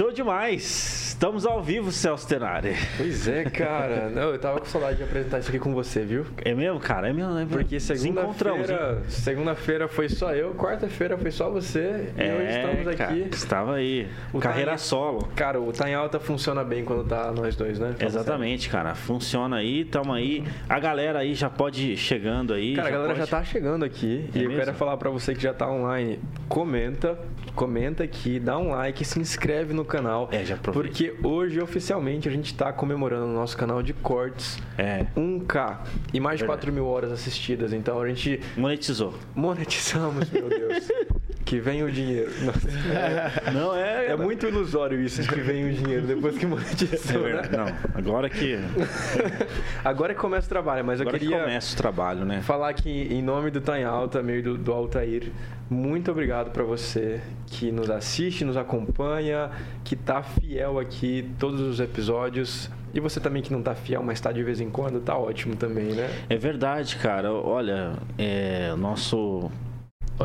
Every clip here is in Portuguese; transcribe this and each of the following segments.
Show demais! Estamos ao vivo, Celso Tenari. Pois é, cara. Não, eu tava com saudade de apresentar isso aqui com você, viu? É mesmo, cara? É mesmo, é mesmo. Porque segunda-feira segunda-feira foi só eu, quarta-feira foi só você é, e hoje estamos cara, aqui. Estava aí. O Carreira tá em, solo. Cara, o Tá em Alta funciona bem quando tá nós dois, né? Fala Exatamente, cara. Funciona aí, tamo aí. A galera aí já pode ir chegando aí. Cara, a galera pode... já tá chegando aqui. É e mesmo? eu quero falar para você que já tá online. Comenta, comenta aqui, dá um like, se inscreve no canal. É, já aproveita. Porque hoje, oficialmente, a gente está comemorando no nosso canal de cortes é. 1K e mais de 4 mil horas assistidas. Então a gente. Monetizou. Monetizamos, meu Deus. que vem o dinheiro. É, não é. É muito ilusório isso de que vem o dinheiro depois que monetizou. É né? Não, agora que. agora que começa o trabalho, mas agora eu queria. Que começa o trabalho, né? Falar aqui em nome do Tá em Alta, meio do, do Altair. Muito obrigado para você que nos assiste, nos acompanha, que tá fiel aqui todos os episódios. E você também que não tá fiel, mas tá de vez em quando, tá ótimo também, né? É verdade, cara. Olha, é, nosso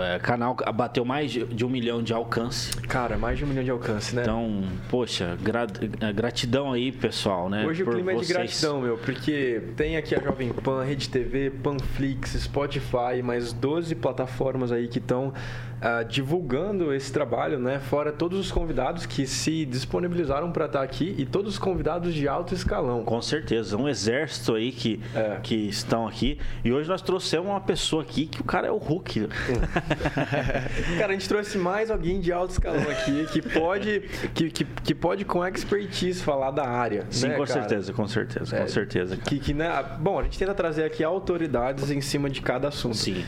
é, canal bateu mais de um milhão de alcance. Cara, mais de um milhão de alcance, né? Então, poxa, gra é, gratidão aí, pessoal, né? Hoje o clima vocês. é de gratidão, meu, porque tem aqui a Jovem Pan, Rede TV, Panflix, Spotify, mais 12 plataformas aí que estão uh, divulgando esse trabalho, né? Fora todos os convidados que se disponibilizaram para estar tá aqui e todos os convidados de alto escalão. Com certeza, um exército aí que, é. que estão aqui. E hoje nós trouxemos uma pessoa aqui que o cara é o Hulk. cara, a gente trouxe mais alguém de alto escalão aqui que pode, que, que, que pode com expertise falar da área. Sim, né, com cara? certeza, com certeza, é, com certeza. Que, que, né, bom, a gente tenta trazer aqui autoridades em cima de cada assunto. Sim.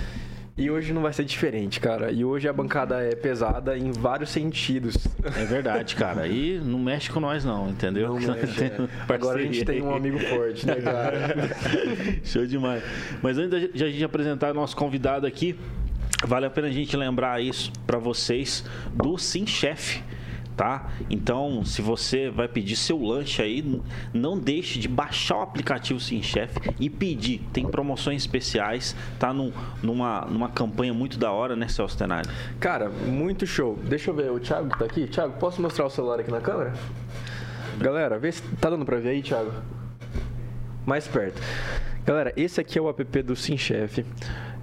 E hoje não vai ser diferente, cara. E hoje a bancada é pesada em vários sentidos. É verdade, cara. E não mexe com nós, não, entendeu? Não mexe, é. Agora a gente tem um amigo forte, né, cara? Show demais. Mas antes de a gente apresentar o nosso convidado aqui, vale a pena a gente lembrar isso para vocês do Sim Chef tá? Então, se você vai pedir seu lanche aí, não deixe de baixar o aplicativo Sim Chef e pedir. Tem promoções especiais, tá num, numa, numa campanha muito da hora, né, Celso Tenari? Cara, muito show. Deixa eu ver, o Thiago tá aqui. Thiago, posso mostrar o celular aqui na câmera? Galera, vê se tá dando pra ver aí, Thiago. Mais perto. Galera, esse aqui é o app do Sim Chef.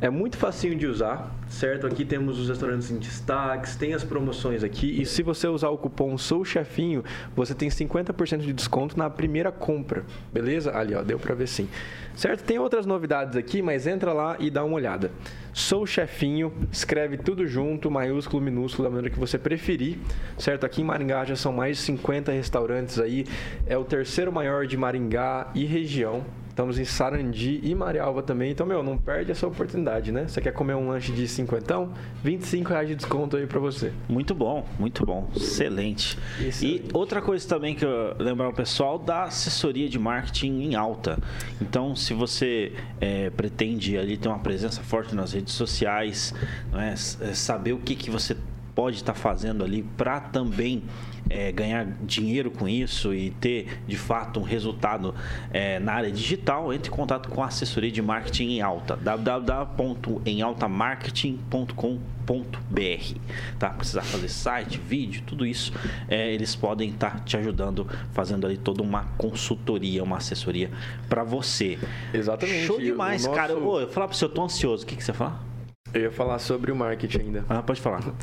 É muito facinho de usar, certo? Aqui temos os restaurantes em destaques, tem as promoções aqui. E se você usar o cupom Sou Chefinho, você tem 50% de desconto na primeira compra. Beleza? Ali, ó, deu pra ver sim. Certo? Tem outras novidades aqui, mas entra lá e dá uma olhada. Sou Chefinho, escreve tudo junto, maiúsculo, minúsculo, da maneira que você preferir. Certo? Aqui em Maringá já são mais de 50 restaurantes aí. É o terceiro maior de Maringá e região. Estamos em Sarandi e Marialva também. Então, meu, não perde essa oportunidade, né? Você quer comer um lanche de cinquentão? 25 reais de desconto aí para você. Muito bom, muito bom. Excelente. Excelente. E outra coisa também que eu lembrar o pessoal da assessoria de marketing em alta. Então, se você é, pretende ali ter uma presença forte nas redes sociais, não é? saber o que, que você pode estar fazendo ali para também é, ganhar dinheiro com isso e ter de fato um resultado é, na área digital, entre em contato com a assessoria de marketing em alta, www.emaltamarketing.com.br. Tá? Precisar fazer site, vídeo, tudo isso, é, eles podem estar te ajudando, fazendo ali toda uma consultoria, uma assessoria para você. Exatamente. Show demais, nosso... cara. Ô, eu falar para você, eu tô ansioso. O que, que você fala? Eu ia falar sobre o marketing ainda. Ah, pode falar.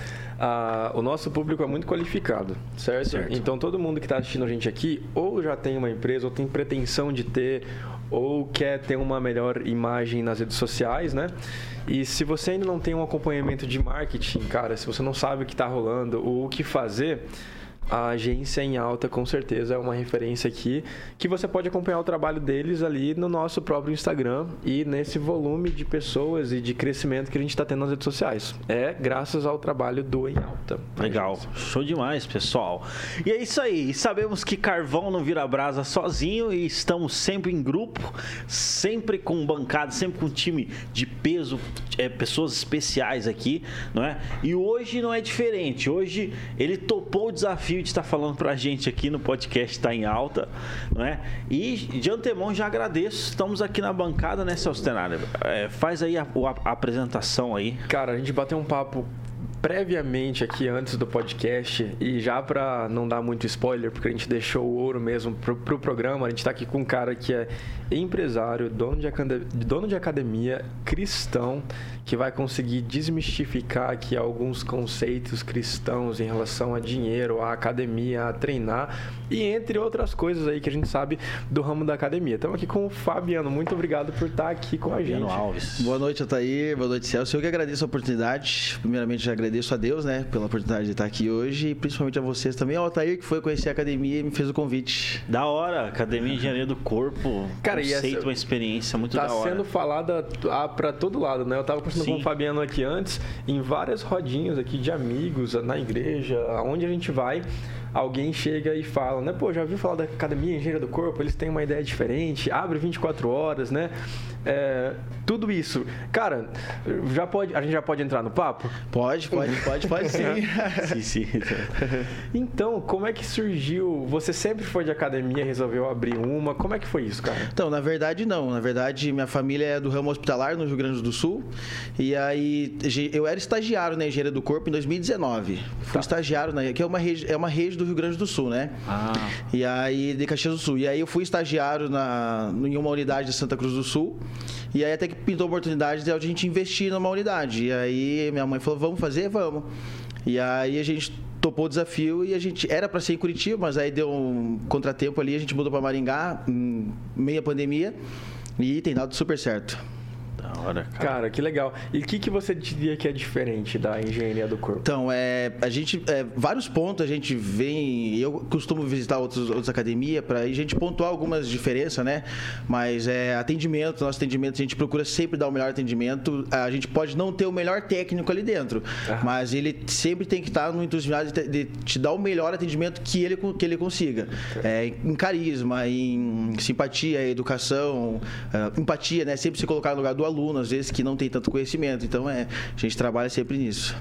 Ah, o nosso público é muito qualificado, certo? certo? Então todo mundo que está assistindo a gente aqui ou já tem uma empresa ou tem pretensão de ter ou quer ter uma melhor imagem nas redes sociais, né? E se você ainda não tem um acompanhamento de marketing, cara, se você não sabe o que está rolando ou o que fazer, a agência em alta com certeza é uma referência aqui que você pode acompanhar o trabalho deles ali no nosso próprio Instagram e nesse volume de pessoas e de crescimento que a gente está tendo nas redes sociais. É graças ao trabalho do em alta. Legal, show demais, pessoal. E é isso aí. Sabemos que carvão não vira brasa sozinho e estamos sempre em grupo, sempre com bancada, sempre com time de peso, é, pessoas especiais aqui, não é? E hoje não é diferente. Hoje ele topou o desafio de estar falando para a gente aqui no podcast Está em Alta, não é? E de antemão já agradeço. Estamos aqui na bancada, né, Celso Tenário? É, faz aí a, a, a, apresentação aí. Cara, a gente bateu um papo previamente aqui antes do podcast e já para não dar muito spoiler, porque a gente deixou o ouro mesmo pro, pro programa, a gente está aqui com um cara que é empresário, dono de, dono de academia, cristão, que vai conseguir desmistificar aqui alguns conceitos cristãos em relação a dinheiro, a academia, a treinar e entre outras coisas aí que a gente sabe do ramo da academia. Estamos aqui com o Fabiano. Muito obrigado por estar aqui com Fabiano a gente. Alves. Boa noite, Atair. Boa noite, Celso. Eu que agradeço a oportunidade. Primeiramente, agradeço a Deus, né, pela oportunidade de estar aqui hoje e principalmente a vocês também. Ao Altair, que foi conhecer a academia e me fez o convite. Da hora, Academia Engenharia do Corpo. Cara, conceito, essa, uma experiência muito tá da hora. Tá sendo falada para todo lado, né? Eu tava conversando Sim. com o Fabiano aqui antes, em várias rodinhas aqui de amigos, na igreja, aonde a gente vai alguém chega e fala, né? Pô, já ouviu falar da Academia Engenharia do Corpo? Eles têm uma ideia diferente, abre 24 horas, né? É, tudo isso. Cara, já pode, a gente já pode entrar no papo? Pode, pode, pode, pode sim. sim, sim. Então, como é que surgiu? Você sempre foi de academia, resolveu abrir uma? Como é que foi isso, cara? Então, na verdade, não. Na verdade, minha família é do ramo hospitalar no Rio Grande do Sul. E aí, eu era estagiário na Engenharia do Corpo em 2019. Fui tá. estagiário, na, que é uma, rede, é uma rede do Rio Grande do Sul, né? Ah. E aí, de Caxias do Sul. E aí, eu fui estagiário na, em uma unidade de Santa Cruz do Sul. E aí até que pintou a oportunidade de a gente investir numa unidade. E aí minha mãe falou, vamos fazer? Vamos. E aí a gente topou o desafio e a gente era para ser em Curitiba, mas aí deu um contratempo ali, a gente mudou para Maringá, meia pandemia, e tem dado super certo. Da hora, cara. Cara, que legal. E o que, que você diria que é diferente da engenharia do corpo? Então, é, a gente, é, vários pontos a gente vem, eu costumo visitar outros, outras academias para a gente pontuar algumas diferenças, né? Mas é, atendimento, nosso atendimento, a gente procura sempre dar o melhor atendimento. A gente pode não ter o melhor técnico ali dentro, mas ele sempre tem que estar no entusiasmo de, de, te dar o melhor atendimento que ele, que ele consiga. É, em carisma, em simpatia, educação, uh, empatia, né? Sempre se colocar no lugar do aluno, às vezes, que não tem tanto conhecimento. Então, é, a gente trabalha sempre nisso.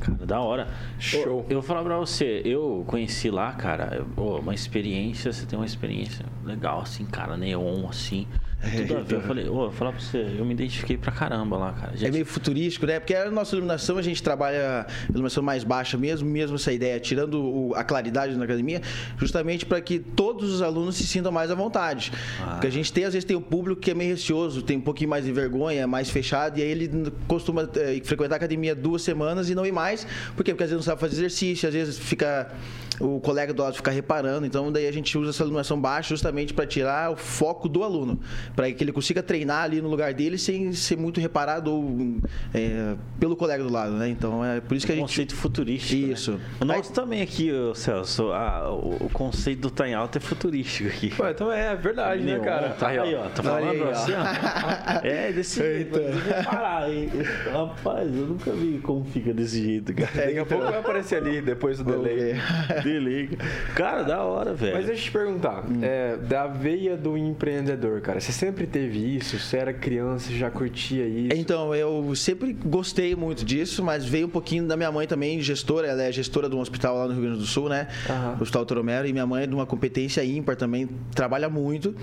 Cara, da hora. Show. Eu, vou falar pra você, eu conheci lá, cara, uma experiência, você tem uma experiência legal, assim, cara, neon, assim. É, tudo a ver. Eu falei, ô, oh, falar pra você, eu me identifiquei pra caramba lá, cara. Gente... É meio futurístico, né? Porque a nossa iluminação, a gente trabalha iluminação mais baixa mesmo, mesmo essa ideia, tirando o, a claridade na academia, justamente para que todos os alunos se sintam mais à vontade. Ah. Porque a gente tem, às vezes, tem o público que é meio receoso, tem um pouquinho mais de vergonha, mais fechado, e aí ele costuma é, frequentar a academia duas semanas e não ir mais. Por quê? Porque às vezes não sabe fazer exercício, às vezes fica o colega do lado fica reparando. Então, daí a gente usa essa iluminação baixa justamente para tirar o foco do aluno, para que ele consiga treinar ali no lugar dele sem ser muito reparado ou, é, pelo colega do lado, né? Então, é por isso que a gente. Conceito futurístico. Né? Isso. Né? O nosso Aí... também aqui, Celso, a, o, conceito do tá em alta é futurístico aqui. Ué, então é verdade, né, cara? Tá aí, ó. Tá falando aí, assim, ó. É, desse jeito. Reparar, hein? Rapaz, eu nunca vi como fica desse jeito, cara. É, daqui a pouco vai aparecer ali depois do delay. Delay. Cara, da hora, velho. Mas deixa eu te perguntar, hum. é, da veia do empreendedor, cara, você sempre teve isso? Você era criança, já curtia isso? Então, eu sempre gostei muito disso, mas veio um pouquinho da minha mãe também, gestora, ela é gestora de um hospital lá no Rio Grande do Sul, né? Uhum. O Hospital Toromero, e minha mãe é de uma competência ímpar também, trabalha muito,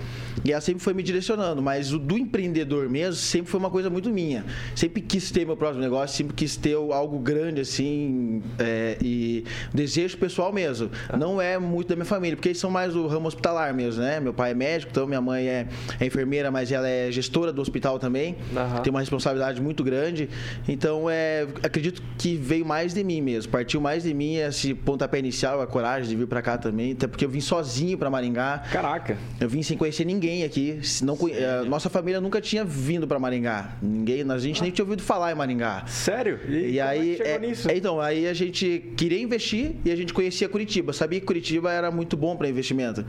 e ela sempre foi me direcionando, mas o do empreendedor mesmo sempre foi uma coisa muito minha. Sempre quis ter meu próprio negócio, sempre quis ter algo grande assim, é, e desejo pessoal mesmo. Não é muito da minha família, porque eles são mais do ramo hospitalar mesmo, né? Meu pai é médico, então minha mãe é, é enfermeira, mas ela é gestora do hospital também. Tem uma responsabilidade muito grande. Então, é, acredito que veio mais de mim mesmo. Partiu mais de mim esse pontapé inicial, a coragem de vir para cá também. Até porque eu vim sozinho para Maringá. Caraca. Eu vim sem conhecer ninguém aqui. Não, a nossa família nunca tinha vindo para Maringá. Ninguém, a gente ah. nem tinha ouvido falar em Maringá. Sério? E, e aí, é, é, então, aí a gente queria investir e a gente conhecia Curitiba. Sabia que Curitiba era muito bom para investimento.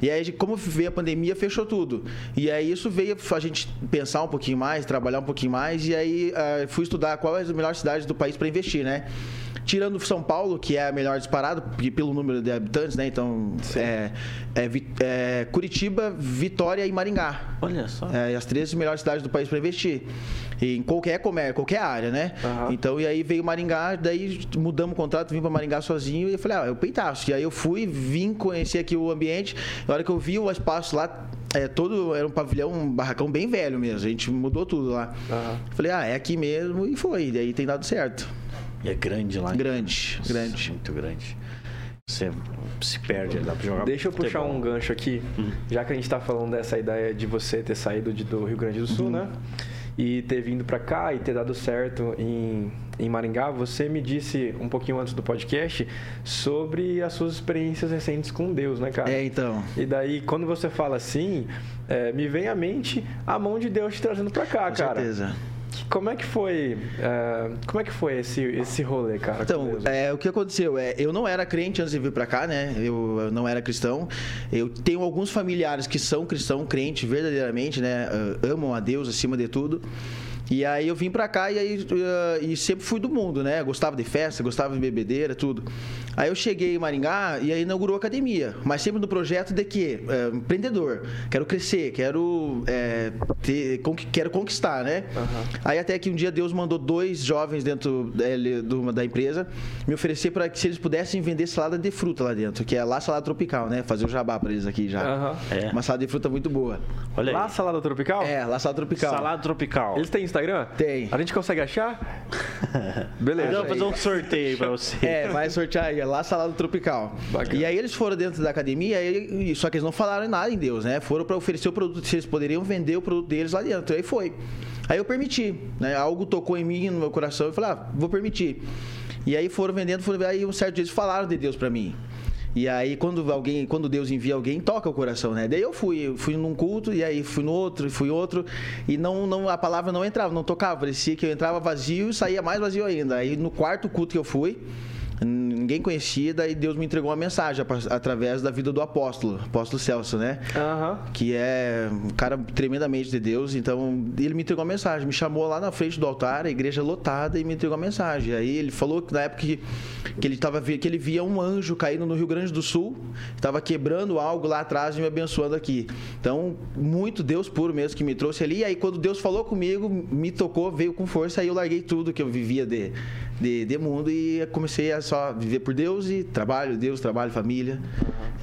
E aí, como veio a pandemia, fechou tudo. E aí isso veio a gente pensar um pouquinho mais, trabalhar um pouquinho mais, e aí uh, fui estudar qual é a melhor cidade do país para investir, né? Tirando São Paulo, que é a melhor disparada pelo número de habitantes, né? Então, é, é, é, Curitiba, Vitória e Maringá. Olha só. É, as três melhores cidades do país para investir. em qualquer comércio, qualquer área, né? Uhum. Então, e aí veio Maringá, daí mudamos o contrato, vim para Maringá sozinho e eu falei, ah, eu peitaço. E aí eu fui, vim conhecer aqui o ambiente. Na hora que eu vi o espaço lá, é, todo era um pavilhão, um barracão bem velho mesmo. A gente mudou tudo lá. Uhum. Falei, ah, é aqui mesmo e foi. E aí tem dado certo. E é grande lá. Grande, Nossa, grande. Muito grande. Você se perde, dá pra jogar Deixa eu puxar um gancho aqui, Hum. já que a gente tá falando dessa ideia de você ter saído de- do Rio Grande do Sul, Uhum. né? E ter vindo pra cá e ter dado certo em, em Maringá, você me disse um pouquinho antes do podcast sobre as suas experiências recentes com Deus, né, cara? É, então. E daí, quando você fala assim, é, me vem à mente a mão de Deus te trazendo pra cá, Com cara. certeza. Como é que foi? é, como é que foi esse, esse rolê, cara? Então, é, o que aconteceu é, eu não era crente antes de vir pra cá, né? Eu, eu não era cristão. Eu tenho alguns familiares que são cristão, crente verdadeiramente, né? Ah, amam a Deus acima de tudo. E aí eu vim pra cá e aí ah, e sempre fui do mundo, né? Gostava de festa, gostava de bebedeira, tudo. Aí eu cheguei em Maringá e aí inaugurou a academia, mas sempre no projeto de quê? É, empreendedor. Quero crescer, quero é, ter, quero conquistar, né? Aí até que um dia Deus mandou dois jovens dentro é, do- da empresa me oferecer para que se eles pudessem vender salada de fruta lá dentro, que é lá salada tropical, né? Fazer o jabá para eles aqui já. Aham. É. Uma salada de fruta muito boa. Olha Lá, aí. salada tropical? É, lá salada tropical. Salada tropical. Eles têm Instagram? Tem. A gente consegue achar? Beleza. Vamos fazer um sorteio pra você. É, vai sortear aí, lá salada tropical. Bacana. E aí eles foram dentro da academia, e- só que eles não falaram nada em Deus, né? Foram para oferecer o produto, se eles poderiam vender o produto deles lá dentro. Aí foi. Aí eu permiti, né? Algo tocou em mim, no meu coração, eu falei, ah, vou permitir. E aí foram vendendo, foram, aí um certo dia eles falaram de Deus para mim. E aí quando alguém, quando Deus envia alguém, toca o coração, né? Daí eu fui, fui num culto e aí fui no outro, e fui outro e não, não a palavra não entrava, não tocava, parecia que eu entrava vazio e saía mais vazio ainda. Aí no quarto culto que eu fui, ninguém conhecia, daí Deus me entregou uma mensagem através da vida do apóstolo, apóstolo Celso, né? Aham. que é um cara tremendamente de Deus. Então, ele me entregou uma mensagem, me chamou lá na frente do altar, a igreja lotada, e me entregou uma mensagem. Aí ele falou que na época que, que ele tava que ele via um anjo caindo no Rio Grande do Sul, estava quebrando algo lá atrás e me abençoando aqui. Então, muito Deus puro mesmo que me trouxe ali. Aí quando Deus falou comigo, me tocou, veio com força, aí eu larguei tudo que eu vivia de de, de mundo e comecei a só viver por Deus e trabalho, Deus, trabalho, família.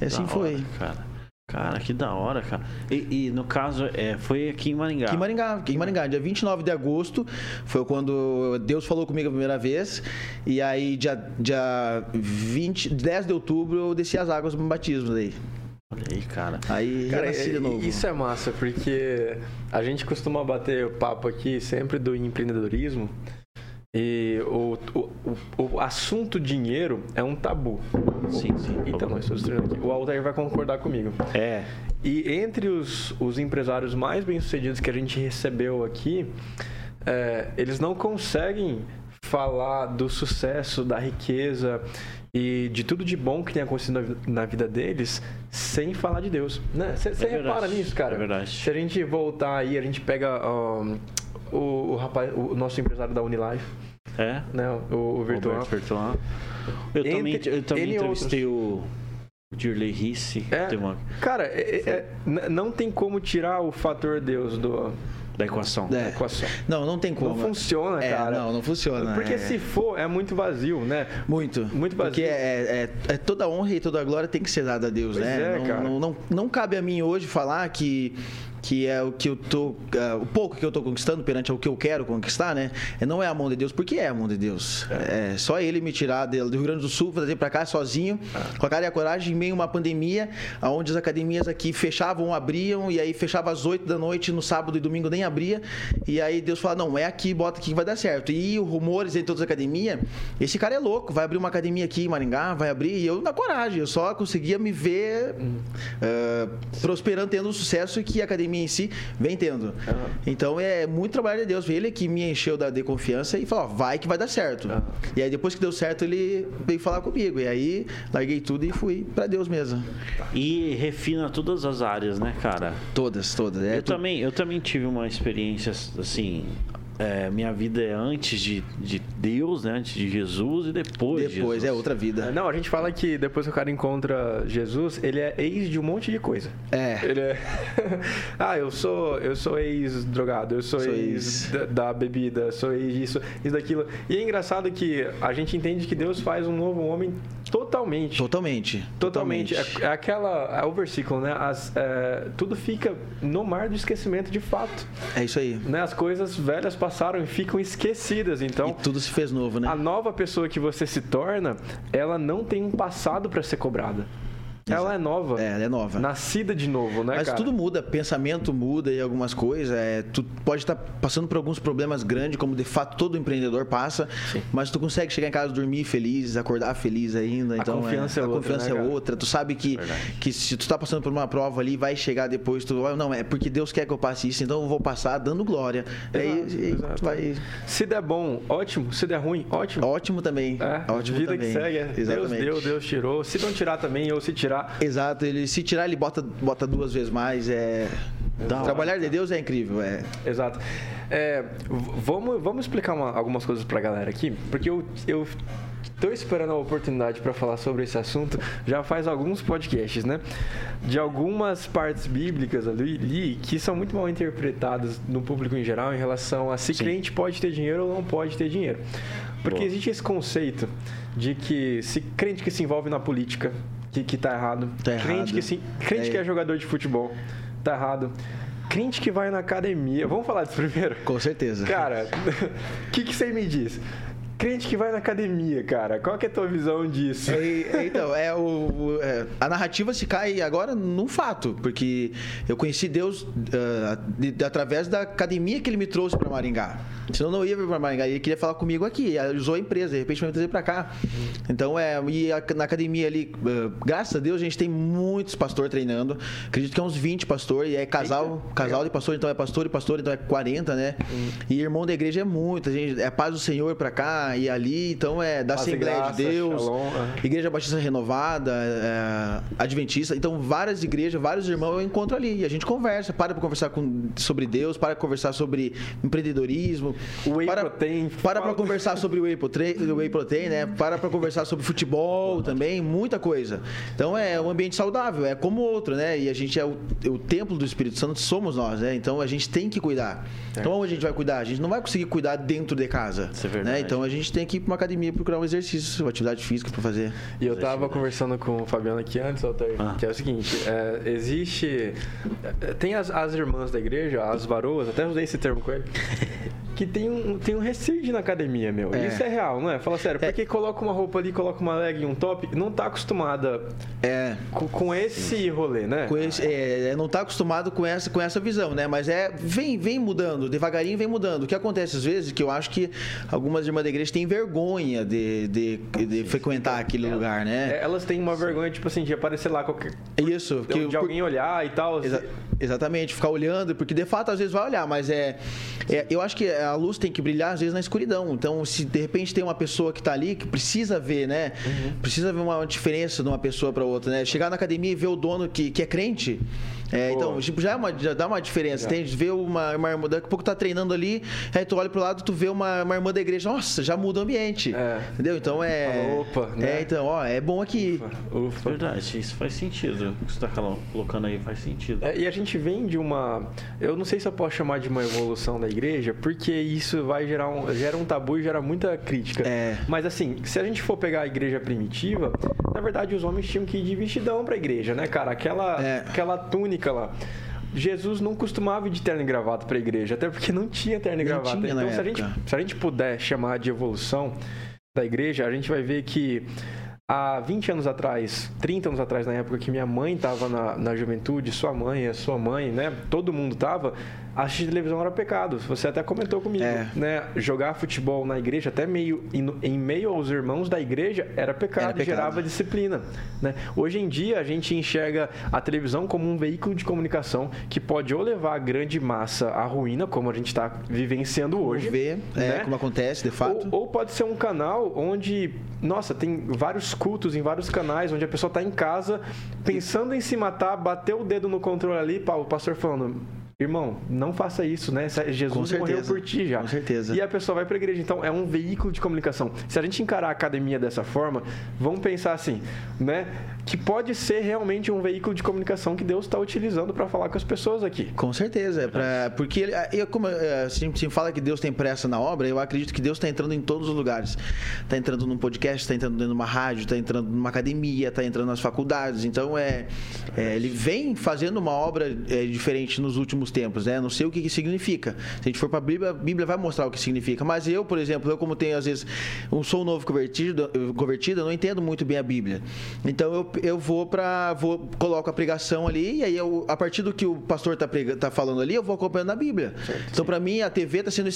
E assim Da foi. hora, cara. Cara, que da hora, cara. E, e, no caso, é, foi aqui em Maringá. Aqui em Maringá, aqui em Maringá, dia 29 de agosto, foi quando Deus falou comigo a primeira vez. E aí, dia, dia 20, 10 de outubro, eu desci as águas do batismo daí. Olha aí, cara. Aí Cara, nasci de é- novo. isso é massa, porque a gente costuma bater o papo aqui sempre do empreendedorismo. E o, o, o, assunto dinheiro é um tabu. Sim, sim. Então, eu estou aqui. O Altair vai concordar comigo. É. E entre os, os empresários mais bem-sucedidos que a gente recebeu aqui, é, eles não conseguem falar do sucesso, da riqueza e de tudo de bom que tem acontecido na vi- na vida deles sem falar de Deus. Você É repara nisso, cara? é verdade. Se a gente voltar aí, a gente pega ó, o, o rapaz, o nosso empresário da Unilife, É. né, o, o virtual. Vertuan. Eu Entre- também, eu também entrevistei o o Dirley Risse. É. Uma, Cara, é- é- não tem como tirar o fator Deus do, da equação. É. da equação. Não, não tem como. Não funciona, É, cara. não, não funciona. Porque é. se for, é muito vazio, né? Muito. Muito vazio. Porque é, é- é toda honra e toda glória tem que ser dada a Deus, Pois né? é, não, cara. Não, não, não cabe a mim hoje falar que, que é o que eu tô. é, o pouco que eu tô conquistando perante o que eu quero conquistar, né? É, Não é a mão de Deus, porque é a mão de Deus. É, só ele me tirar do Rio Grande do Sul, trazer pra cá sozinho, com a cara e a coragem, em meio a uma pandemia, onde as academias aqui fechavam, abriam, e aí fechava às 8 da noite, no sábado e domingo nem abria. E aí Deus fala: não, é aqui, bota aqui que vai dar certo. E os rumores entre todas as academias, esse cara é louco, vai abrir uma academia aqui em Maringá, vai abrir. E eu, na coragem, eu só conseguia me ver ah, prosperando, tendo o sucesso que a academia em si vem tendo. Então é muito trabalho de Deus. Ele que me encheu da, de confiança e falou: ó, vai que vai dar certo. E aí depois que deu certo, ele veio falar comigo. E aí larguei tudo e fui pra Deus mesmo. E refina todas as áreas, né, cara? Todas, todas. É eu, tudo- também, eu também tive uma experiência assim. É, minha vida é antes de, de Deus, né? Antes de Jesus e depois. de Depois Jesus. é outra vida. Não, a gente fala que depois que o cara encontra Jesus, ele é ex de um monte de coisa. É. Ele é. ah, eu sou, eu sou ex-drogado, eu sou, Sou ex ex. da, da bebida, sou ex disso, isso daquilo. E é engraçado que a gente entende que Deus faz um novo homem Totalmente. Totalmente. Totalmente. É, é aquela. É o versículo, né? As, é, tudo fica no mar do esquecimento de fato. É isso aí. Né? As coisas velhas passaram e ficam esquecidas. Então. E tudo se fez novo, né? A nova pessoa que você se torna, ela não tem um passado para ser cobrada. Ela é nova. É, ela é nova. Nascida de novo, né, Mas cara? tudo muda, pensamento muda e algumas coisas. É, tu pode estar passando por alguns problemas grandes, como de fato todo empreendedor passa, Sim. mas tu consegue chegar em casa dormir feliz, acordar feliz ainda. A então, confiança é, é a outra, confiança né, é outra. Tu sabe que, que se tu está passando por uma prova ali, vai chegar depois, tu não, é porque Deus quer que eu passe isso, então eu vou passar dando glória. Exato, exato. vai... Se der bom, ótimo. Se der ruim, ótimo. Ótimo também. É, ótimo vida também. que segue. É. Deus deu, Deus tirou. Se não tirar também, ou se tirar. Exato, ele se tirar, ele bota, bota duas vezes mais. É... Trabalhar de Deus é incrível, é. Exato. É, vamos, vamos explicar uma, algumas coisas pra galera aqui, porque eu, eu tô esperando a oportunidade para falar sobre esse assunto já faz alguns podcasts, né? De algumas partes bíblicas ali que são muito mal interpretadas no público em geral em relação a se Sim. crente pode ter dinheiro ou não pode ter dinheiro. Porque Boa. existe esse conceito de que se crente que se envolve na política, que, que tá errado. Tá crente errado. que sim, crente é. que é jogador de futebol, tá errado. Crente que vai na academia. Vamos falar disso primeiro? Com certeza. Cara, o que, que você me diz? Crente que vai na academia, cara. Qual que é a tua visão disso? É, então, é o, é, a narrativa se cai agora num fato, porque eu conheci Deus uh, de, de, através da academia que ele me trouxe para Maringá. Senão não ia vir para Maringá. Ele queria falar comigo aqui. Ele usou a empresa, de repente vai me trazer para cá. Então, é, e a, na academia ali, uh, graças a Deus, a gente tem muitos pastores treinando. Acredito que é uns 20 pastores. E é casal, Eita, casal de pastor, então é pastor e pastor, então é 40, né? Hum. E irmão da igreja é muito. A gente, é paz do Senhor para cá e ali. Então, é da Paz Assembleia graça, de Deus, Shalom, é. Igreja Batista Renovada, é, Adventista. Então, várias igrejas, vários irmãos eu encontro ali. E a gente conversa, para para conversar com, sobre Deus, para conversar sobre empreendedorismo, whey para, protein. Para para conversar sobre o whey protein, whey protein né? Para para conversar sobre futebol também, muita coisa. Então é um ambiente saudável, é como outro, né? E a gente é o, o templo do Espírito Santo, somos nós, né? Então a gente tem que cuidar. É. Então onde a gente vai cuidar? A gente não vai conseguir cuidar dentro de casa. Isso é verdade. Né? Então a gente tem que ir para uma academia procurar um exercício, uma atividade física para fazer. E eu tava conversando com o Fabiano aqui antes, Alter, ah. que é o seguinte, é, existe é, tem as, as irmãs da igreja, as varoas, até usei esse termo com ele. que tem um, tem um receio na academia, meu. É. Isso é real, não é? Fala sério, porque é. coloca uma roupa ali, coloca uma leg e um top, não tá acostumada é. com, com esse rolê, né? Esse, é, não tá acostumado com essa, com essa visão, né? Mas é, vem, vem mudando, devagarinho vem mudando. O que acontece às vezes, que eu acho que algumas irmãs da igreja têm vergonha de, de, de frequentar aquele lugar, né? É, elas têm uma vergonha, tipo assim, de aparecer lá qualquer... Isso. De, que, de alguém olhar e tal. Exa exatamente, ficar olhando, porque de fato às vezes vai olhar, mas é, é eu acho que a luz tem que brilhar às vezes na escuridão. Então, se de repente tem uma pessoa que está ali que precisa ver, né? Uhum. Precisa ver uma diferença de uma pessoa para outra, né? Chegar na academia e ver o dono que, que é crente, é, então, tipo, já, é uma, já dá uma diferença. Tem, ver uma, uma irmã, daqui a pouco tá treinando ali, aí tu olha pro lado, tu vê uma, uma irmã da igreja, nossa, já muda o ambiente. É. Entendeu? Então é. Opa, né? É, então, ó, é bom aqui. Ufa, ufa. Verdade, isso faz sentido. O que você tá colocando aí faz sentido. É, e a gente vem de uma. Eu não sei se eu posso chamar de uma evolução da igreja, porque isso vai gerar um, gera um tabu e gera muita crítica. É. Mas assim, se a gente for pegar a igreja primitiva, na verdade os homens tinham que ir de vestidão pra igreja, né, cara? Aquela, é. aquela túnica túnica lá. Jesus não costumava ir de terno e gravata para a igreja, até porque não tinha terno e gravata. Então, se a, gente, se a gente puder chamar de evolução da igreja, a gente vai ver que há 20 anos atrás, 30 anos atrás, na época que minha mãe estava na, na juventude, sua mãe, a sua mãe, né? Todo mundo estava assistir televisão era pecado. Você até comentou comigo, é. né? Jogar futebol na igreja, até meio em, meio aos irmãos da igreja, era pecado, era pecado. gerava disciplina. Né? Hoje em dia, a gente enxerga a televisão como um veículo de comunicação que pode ou levar a grande massa à ruína, como a gente está vivenciando hoje. Ver, é, né? é, como acontece, de fato. Ou, ou, pode ser um canal onde, nossa, tem vários cultos em vários canais, onde a pessoa está em casa pensando em se matar, bateu o dedo no controle ali, o pastor falando Irmão, não faça isso, né? Jesus morreu por ti já. Com certeza. E a pessoa vai para a igreja. Então, é um veículo de comunicação. Se a gente encarar a academia dessa forma, vamos pensar assim, né? Que pode ser realmente um veículo de comunicação que Deus está utilizando para falar com as pessoas aqui. Com certeza. É pra, porque, eu, como a gente fala que Deus tem pressa na obra, eu acredito que Deus está entrando em todos os lugares. Está entrando num podcast, está entrando dentro de uma rádio, está entrando numa academia, está entrando nas faculdades. Então, é, é, ele vem fazendo uma obra é, diferente nos últimos tempos, né? Não sei o que, que significa. Se a gente for para a Bíblia, a Bíblia vai mostrar o que significa. Mas eu, por exemplo, eu como tenho às vezes um sou novo convertido, convertido, eu não entendo muito bem a Bíblia. Então eu, eu vou para vou coloco a pregação ali e aí eu, a partir do que o pastor está tá falando ali, eu vou acompanhando a Bíblia. Certo, então para mim a TV está sendo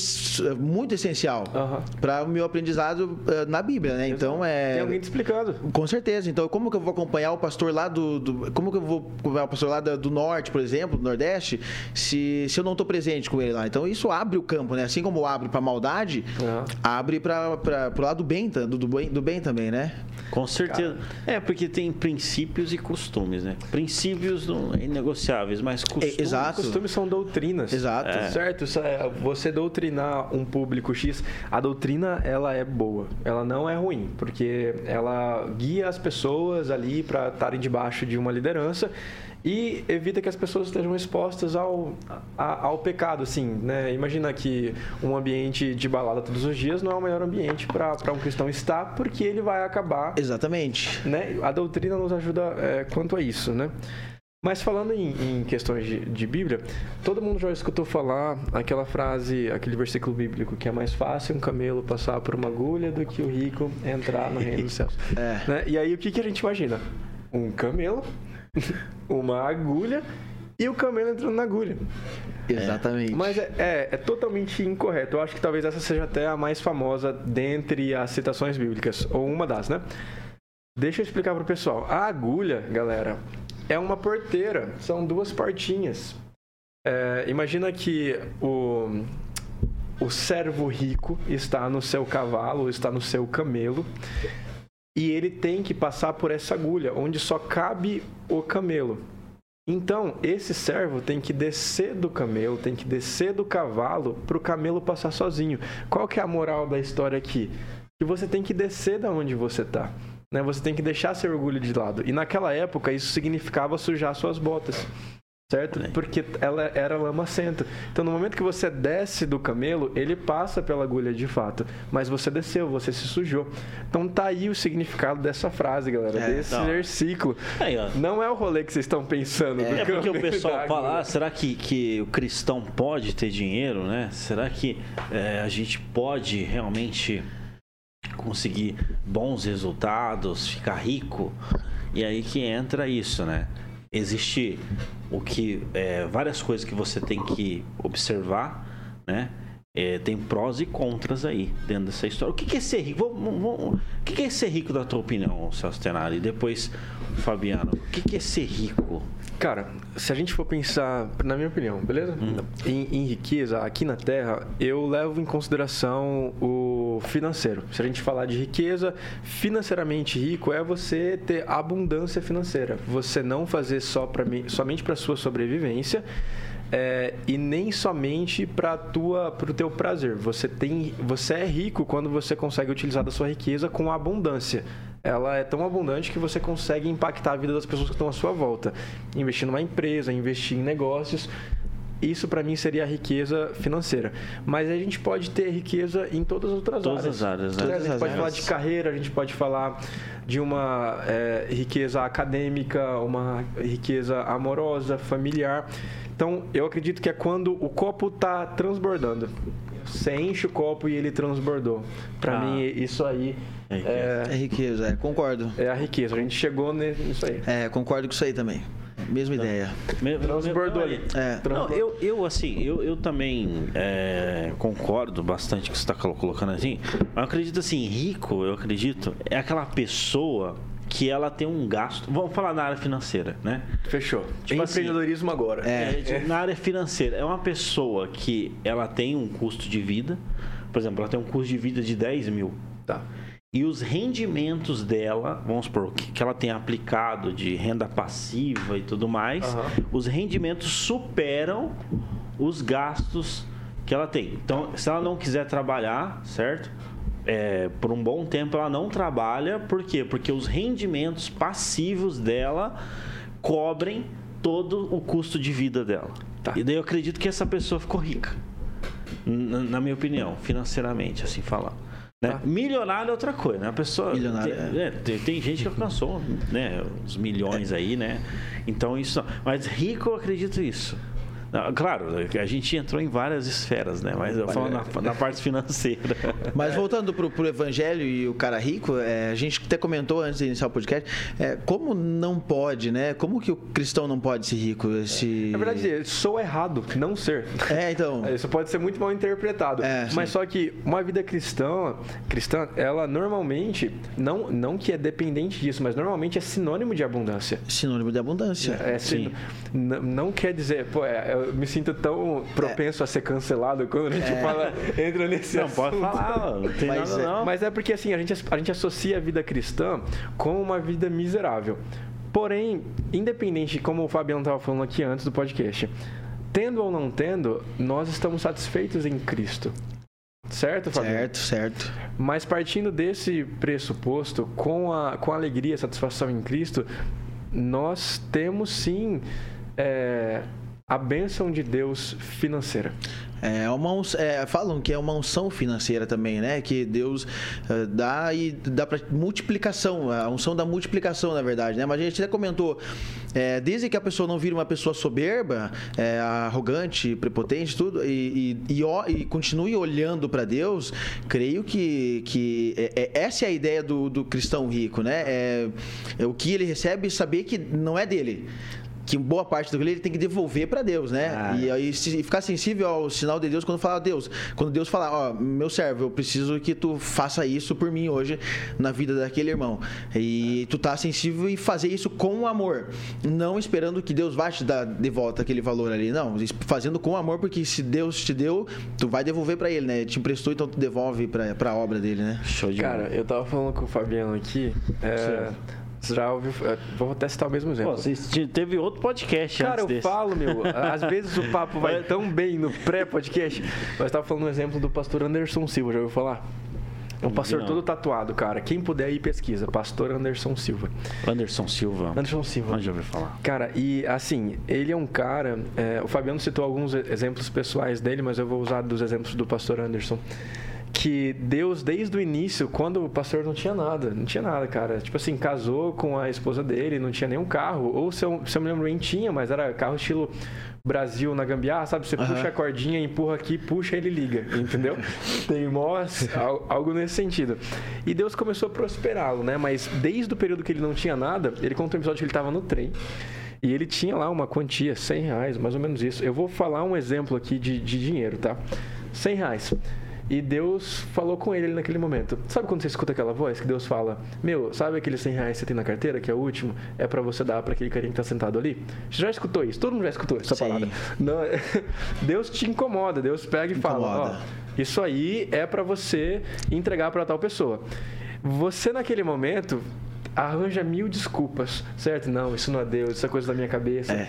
muito essencial uhum. para o meu aprendizado uh, na Bíblia, né? Então é Tem alguém te explicando. Com certeza. Então como que eu vou acompanhar o pastor lá do, do como que eu vou acompanhar o pastor lá do, do norte, por exemplo, do nordeste, se, se eu não estou presente com ele lá. Então isso abre o campo, né? Assim como abre para maldade, uhum. abre para o lado do bem, do, do, bem, do bem também, né? Com certeza. Cara. É, porque tem princípios e costumes, né? Princípios não inegociáveis, mas costumes. É, exato. costumes são doutrinas. Exato. É. Certo? É, você doutrinar um público X, a doutrina ela é boa. Ela não é ruim, porque ela guia as pessoas ali para estarem debaixo de uma liderança e evita que as pessoas estejam expostas ao, a, ao pecado, assim, né? Imagina que um ambiente de balada todos os dias não é o melhor ambiente para um cristão estar, porque ele vai acabar... Exatamente. Né? A doutrina nos ajuda é, quanto a isso, né? Mas falando em, em questões de, de, Bíblia, todo mundo já escutou falar aquela frase, aquele versículo bíblico que é mais fácil um camelo passar por uma agulha do que o rico entrar no reino dos céus. É. Né? E aí o que, que a gente imagina? Um camelo uma agulha e o camelo entrando na agulha. Exatamente. Mas é, é, é, totalmente incorreto. Eu acho que talvez essa seja até a mais famosa dentre as citações bíblicas, ou uma das, né? Deixa eu explicar para o pessoal. A agulha, galera, é uma porteira. São duas portinhas. É, imagina que o, o servo rico está no seu cavalo, está no seu camelo e ele tem que passar por essa agulha, onde só cabe o camelo. Então, esse servo tem que descer do camelo, tem que descer do cavalo para o camelo passar sozinho. Qual que é a moral da história aqui? Que você tem que descer da onde você está. Né? Você tem que deixar seu orgulho de lado. E naquela época, isso significava sujar suas botas certo? Porque ela era lamacenta. Então, no momento que você desce do camelo, ele passa pela agulha de fato, mas você desceu, você se sujou. Então, tá aí o significado dessa frase, galera, é, desse não. versículo. Aí, não é o rolê que vocês estão pensando. É, é porque o pessoal fala, ah, será que, que o cristão pode ter dinheiro, né? Será que é, a gente pode realmente conseguir bons resultados, ficar rico? E aí que entra isso, né? Existe o que é, várias coisas que você tem que observar, né? É, tem prós e contras aí dentro dessa história. O que, é ser rico? O que, é ser rico na tua opinião, Celso Tenari? E depois, Fabiano, o que é ser rico? Cara, se a gente for pensar, na minha opinião, beleza? Hum. Em, em, riqueza, aqui na Terra, eu levo em consideração o financeiro. Se a gente falar de riqueza, financeiramente rico é você ter abundância financeira. Você não fazer só pra, somente para sua sobrevivência. É, e nem somente para tua para o teu prazer. Você tem, você é rico quando você consegue utilizar da sua riqueza com abundância ela é tão abundante que você consegue impactar a vida das pessoas que estão à sua volta. Investir numa empresa, investir em negócios. Isso para mim seria a riqueza financeira. Mas a gente pode ter riqueza em todas as outras todas áreas. As áreas né? A gente pode falar de carreira, a gente pode falar de uma é, riqueza acadêmica, uma riqueza amorosa, familiar. Então, eu acredito que é quando o copo está transbordando. Você enche o copo e ele transbordou. Para ah. mim, isso aí é riqueza. É, é riqueza, é, concordo. É a riqueza, a gente chegou nisso aí. É, concordo com isso aí também. Mesma não. ideia. Transbordou ali. É. Não, eu, eu, assim, eu, eu também é, concordo bastante com o que você está colocando assim. Mas eu acredito assim, rico, eu acredito, é aquela pessoa que ela tem um gasto. Vamos falar na área financeira, né? Fechou. Tipo Empreendedorismo assim, agora. É, é, na área financeira. É uma pessoa que ela tem um custo de vida. Por exemplo, ela tem um custo de vida de 10 mil. Tá e os rendimentos dela, vamos supor, que, que ela tem aplicado de renda passiva e tudo mais, uhum. os rendimentos superam os gastos que ela tem. Então, se ela não quiser trabalhar, certo? É, por um bom tempo ela não trabalha, por quê? Porque os rendimentos passivos dela cobrem todo o custo de vida dela. Tá. E daí eu acredito que essa pessoa ficou rica, na, minha opinião, financeiramente, assim falando. Né? Tá. Milionário é outra coisa, né? A pessoa. Milionário. Tem, é. tem, tem, gente que alcançou né, os milhões aí, né? Então isso. Mas rico eu acredito isso. Claro, a gente entrou em várias esferas, né? Mas eu falo na, na parte financeira. Mas voltando para o evangelho e o cara rico, é, a gente até comentou antes de iniciar o podcast, é, como não pode, né? Como que o cristão não pode ser rico? Esse... Na verdade, sou errado não ser. É, então. Isso pode ser muito mal interpretado. É, mas só que uma vida cristã, cristã, ela normalmente, não, não que é dependente disso, mas normalmente é sinônimo de abundância. Sinônimo de abundância. É, sim. Não quer dizer, pô, é, eu me sinto tão propenso é. a ser cancelado quando a gente é. fala, entra nesse não, assunto. pode falar, não tem mas, nada não. Mas é porque assim, a gente, a gente associa a vida cristã com uma vida miserável. Porém, independente, como o Fabiano estava falando aqui antes do podcast, tendo ou não tendo, nós estamos satisfeitos em Cristo. Certo, Fabiano? Certo, certo. Mas partindo desse pressuposto, com a, com a alegria e satisfação em Cristo, nós temos sim é, a bênção de Deus financeira. É uma é, falam que é uma unção financeira também, né? Que Deus uh, dá e dá para multiplicação, a unção da multiplicação, na verdade, né? Mas a gente até comentou, é, desde que a pessoa não vira uma pessoa soberba, é, arrogante, prepotente, tudo, e, e, e, e continue olhando para Deus, creio que, que é, essa é a ideia do, do cristão rico, né? É, é o que ele recebe saber que não é dele que boa parte do que ele tem que devolver para Deus, né? Ah. E aí se, ficar sensível ao sinal de Deus quando fala Deus, quando Deus falar, ó, meu servo, eu preciso que tu faça isso por mim hoje na vida daquele irmão. E tu tá sensível e fazer isso com amor, não esperando que Deus vá te dar de volta aquele valor ali, não, fazendo com amor porque se Deus te deu, tu vai devolver para ele, né? Ele te emprestou, então tu devolve para a obra dele, né? Show de Cara, eu tava falando com o Fabiano aqui, é, você já ouviu. É, vou testar o mesmo exemplo. Pô, você teve outro podcast Cara, eu desse. falo, meu. Às vezes o papo vai tão bem no pré-podcast. Mas estava falando um exemplo do pastor Anderson Silva, já ouviu falar? É um pastor Não. todo tatuado, cara. Quem puder ir pesquisa. Pastor Anderson Silva. Anderson Silva. Anderson Silva. Onde já ouviu falar? Cara, e assim, ele é um cara. É, o Fabiano citou alguns exemplos pessoais dele, mas eu vou usar dos exemplos do pastor Anderson que Deus, desde o início, quando o pastor não tinha nada, não tinha nada, cara. Tipo assim, casou com a esposa dele, não tinha nenhum carro. Ou se eu, se eu me lembro bem, tinha, mas era carro estilo Brasil na gambiarra, sabe? Você uhum. puxa a cordinha, empurra aqui, puxa, ele liga, entendeu? Tem mós, algo nesse sentido. E Deus começou a prosperá-lo, né? Mas desde o período que ele não tinha nada, ele contou um episódio que ele estava no trem. E ele tinha lá uma quantia, 100 reais, mais ou menos isso. Eu vou falar um exemplo aqui de, de dinheiro, tá? 100 reais. E Deus falou com ele naquele momento. Sabe quando você escuta aquela voz que Deus fala: Meu, sabe aqueles 100 reais que você tem na carteira, que é o último? É para você dar para aquele carinha que tá sentado ali? Você já escutou isso? Todo mundo já escutou essa Sim. palavra. Não, Deus te incomoda. Deus pega e incomoda. fala: Ó, isso aí é para você entregar para tal pessoa. Você, naquele momento, arranja mil desculpas, certo? Não, isso não é Deus, isso é coisa da minha cabeça. É.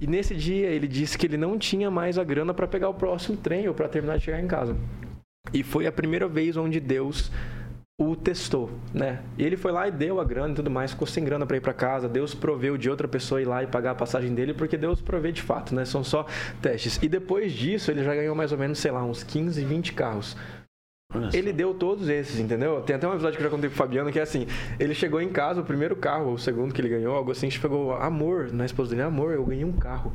E nesse dia ele disse que ele não tinha mais a grana para pegar o próximo trem ou para terminar de chegar em casa. E foi a primeira vez onde Deus o testou, né? Ele foi lá e deu a grana e tudo mais, ficou sem grana para ir para casa. Deus proveu de outra pessoa ir lá e pagar a passagem dele, porque Deus provê de fato, né? São só testes. E depois disso, ele já ganhou mais ou menos, sei lá, uns 15, 20 carros. Ele deu todos esses, entendeu? Tem até um episódio que eu já contei pro Fabiano que é assim: ele chegou em casa, o primeiro carro, o segundo que ele ganhou, algo assim, chegou amor na esposa dele: amor, eu ganhei um carro.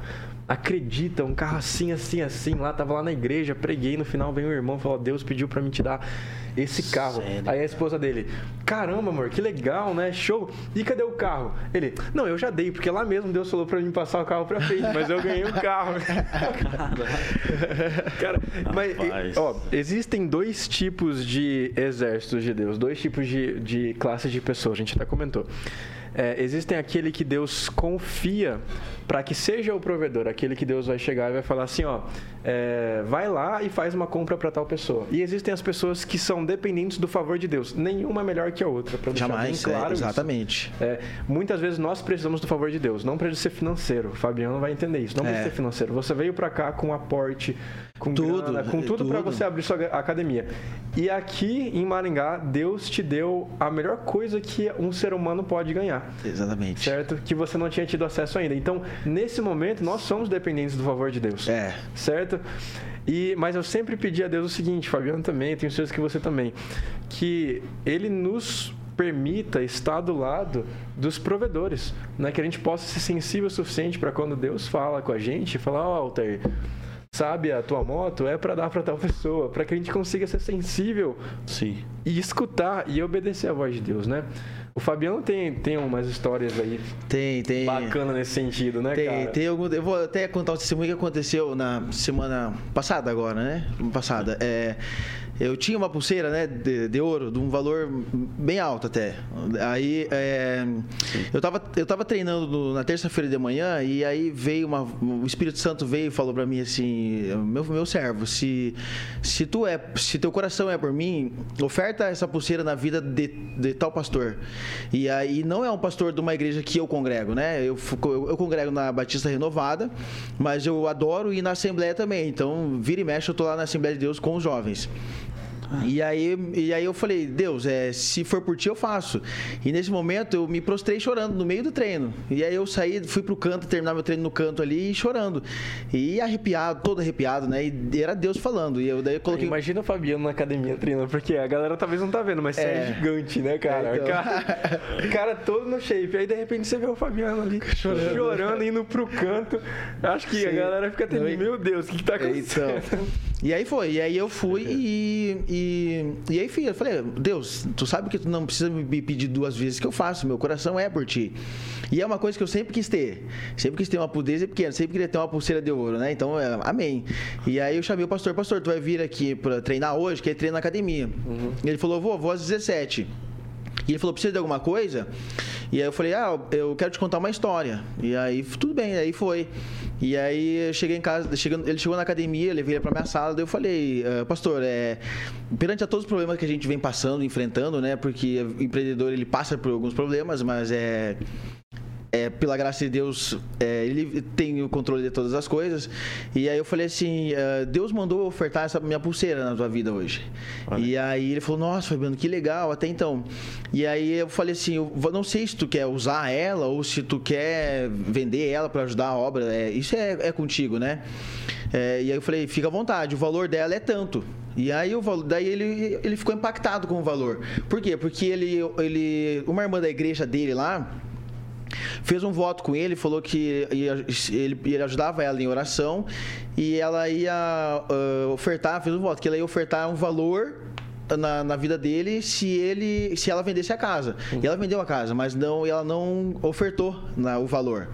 Acredita, um carro assim, assim, assim. Lá, tava lá na igreja, preguei. No final vem o irmão falou: Deus pediu para me te dar esse carro. Sério? Aí a esposa dele: caramba, amor, que legal, né? Show. E cadê o carro? Ele: não, eu já dei, porque lá mesmo Deus falou para mim passar o carro pra frente, mas eu ganhei o carro. Cara, mas, ó, existem dois tipos tipos de exércitos de Deus, dois tipos de, de classes de pessoas, a gente até comentou. É, existem aquele que Deus confia para que seja o provedor, aquele que Deus vai chegar e vai falar assim, ó, é, vai lá e faz uma compra para tal pessoa. E existem as pessoas que são dependentes do favor de Deus. Nenhuma é melhor que a outra, para deixar Jamais, bem claro é, Exatamente. É, muitas vezes nós precisamos do favor de Deus, não para ser financeiro. O Fabiano vai entender isso. Não é. precisa ser financeiro. Você veio para cá com aporte, com tudo, grana, com tudo, tudo. para você abrir sua academia. E aqui em Maringá, Deus te deu a melhor coisa que um ser humano pode ganhar. Exatamente. Certo? Que você não tinha tido acesso ainda. Então, nesse momento, nós somos dependentes do favor de Deus. É. Certo? E, mas eu sempre pedi a Deus o seguinte, Fabiano também, tenho certeza que você também, que Ele nos permita estar do lado dos provedores, né? que a gente possa ser sensível o suficiente para quando Deus fala com a gente, falar, ó, oh, Altair, sabe, a tua moto é para dar para tal pessoa, para que a gente consiga ser sensível Sim. e escutar e obedecer a voz de Deus, né? O Fabiano tem, tem umas histórias aí. Tem, tem. Bacana nesse sentido, né, tem, cara? Tem algum, eu vou até contar um testemunho que aconteceu na semana passada agora, né? Passada. É, eu tinha uma pulseira, né, de, de, ouro, de um valor bem alto até. Aí é, eu tava eu tava treinando no, na terça-feira de manhã e aí veio uma o Espírito Santo veio e falou para mim assim, meu meu servo, se se tu é, se teu coração é por mim, oferta essa pulseira na vida de, de tal pastor. E aí não é um pastor de uma igreja que eu congrego, né? Eu, eu, eu congrego na Batista Renovada, mas eu adoro ir na Assembleia também. Então, vira e mexe, eu tô lá na Assembleia de Deus com os jovens. E aí, e aí eu falei, Deus, é, se for por ti, eu faço. E nesse momento eu me prostrei chorando no meio do treino. E aí eu saí, fui pro canto, terminar meu treino no canto ali e chorando. E arrepiado, todo arrepiado, né? E era Deus falando. E eu daí eu coloquei. Imagina o Fabiano na academia treinando, porque a galera talvez não tá vendo, mas é. você é gigante, né, cara? É, então... cara? cara todo no shape. Aí de repente você vê o Fabiano ali chorando, chorando indo pro canto. Acho que Sim. a galera fica tendo, meu Deus, o que, que tá acontecendo? Então... E aí foi, e aí eu fui e, e, e aí filho, eu falei, Deus, tu sabe que tu não precisa me pedir duas vezes que eu faço, meu coração é por ti. E é uma coisa que eu sempre quis ter, sempre quis ter uma pudeza pequena, sempre queria ter uma pulseira de ouro, né? Então, é, amém. E aí eu chamei o pastor, pastor, tu vai vir aqui para treinar hoje, que ele treina na academia. Uhum. Ele falou, vou, vou às 17. E ele falou, precisa de alguma coisa? E aí eu falei, ah, eu quero te contar uma história. E aí, tudo bem, aí foi. E aí eu cheguei em casa, chegando, ele chegou na academia, levei ele para minha sala, daí eu falei, ah, pastor, é, perante a todos os problemas que a gente vem passando, enfrentando, né? Porque o empreendedor ele passa por alguns problemas, mas é é, pela graça de Deus, é, ele tem o controle de todas as coisas. E aí eu falei assim: uh, Deus mandou ofertar essa minha pulseira na tua vida hoje. Olha. E aí ele falou: Nossa, Fabiano, que legal, até então. E aí eu falei assim: Eu não sei se tu quer usar ela ou se tu quer vender ela para ajudar a obra. É, isso é, é contigo, né? É, e aí eu falei: Fica à vontade, o valor dela é tanto. E aí o valor, daí ele, ele ficou impactado com o valor. Por quê? Porque ele, ele, uma irmã da igreja dele lá fez um voto com ele, falou que ia, ele, ele ajudava ela em oração e ela ia uh, ofertar, fez um voto, que ela ia ofertar um valor na, na, vida dele se ele se ela vendesse a casa. Uhum. E ela vendeu a casa, mas não ela não ofertou na, o valor.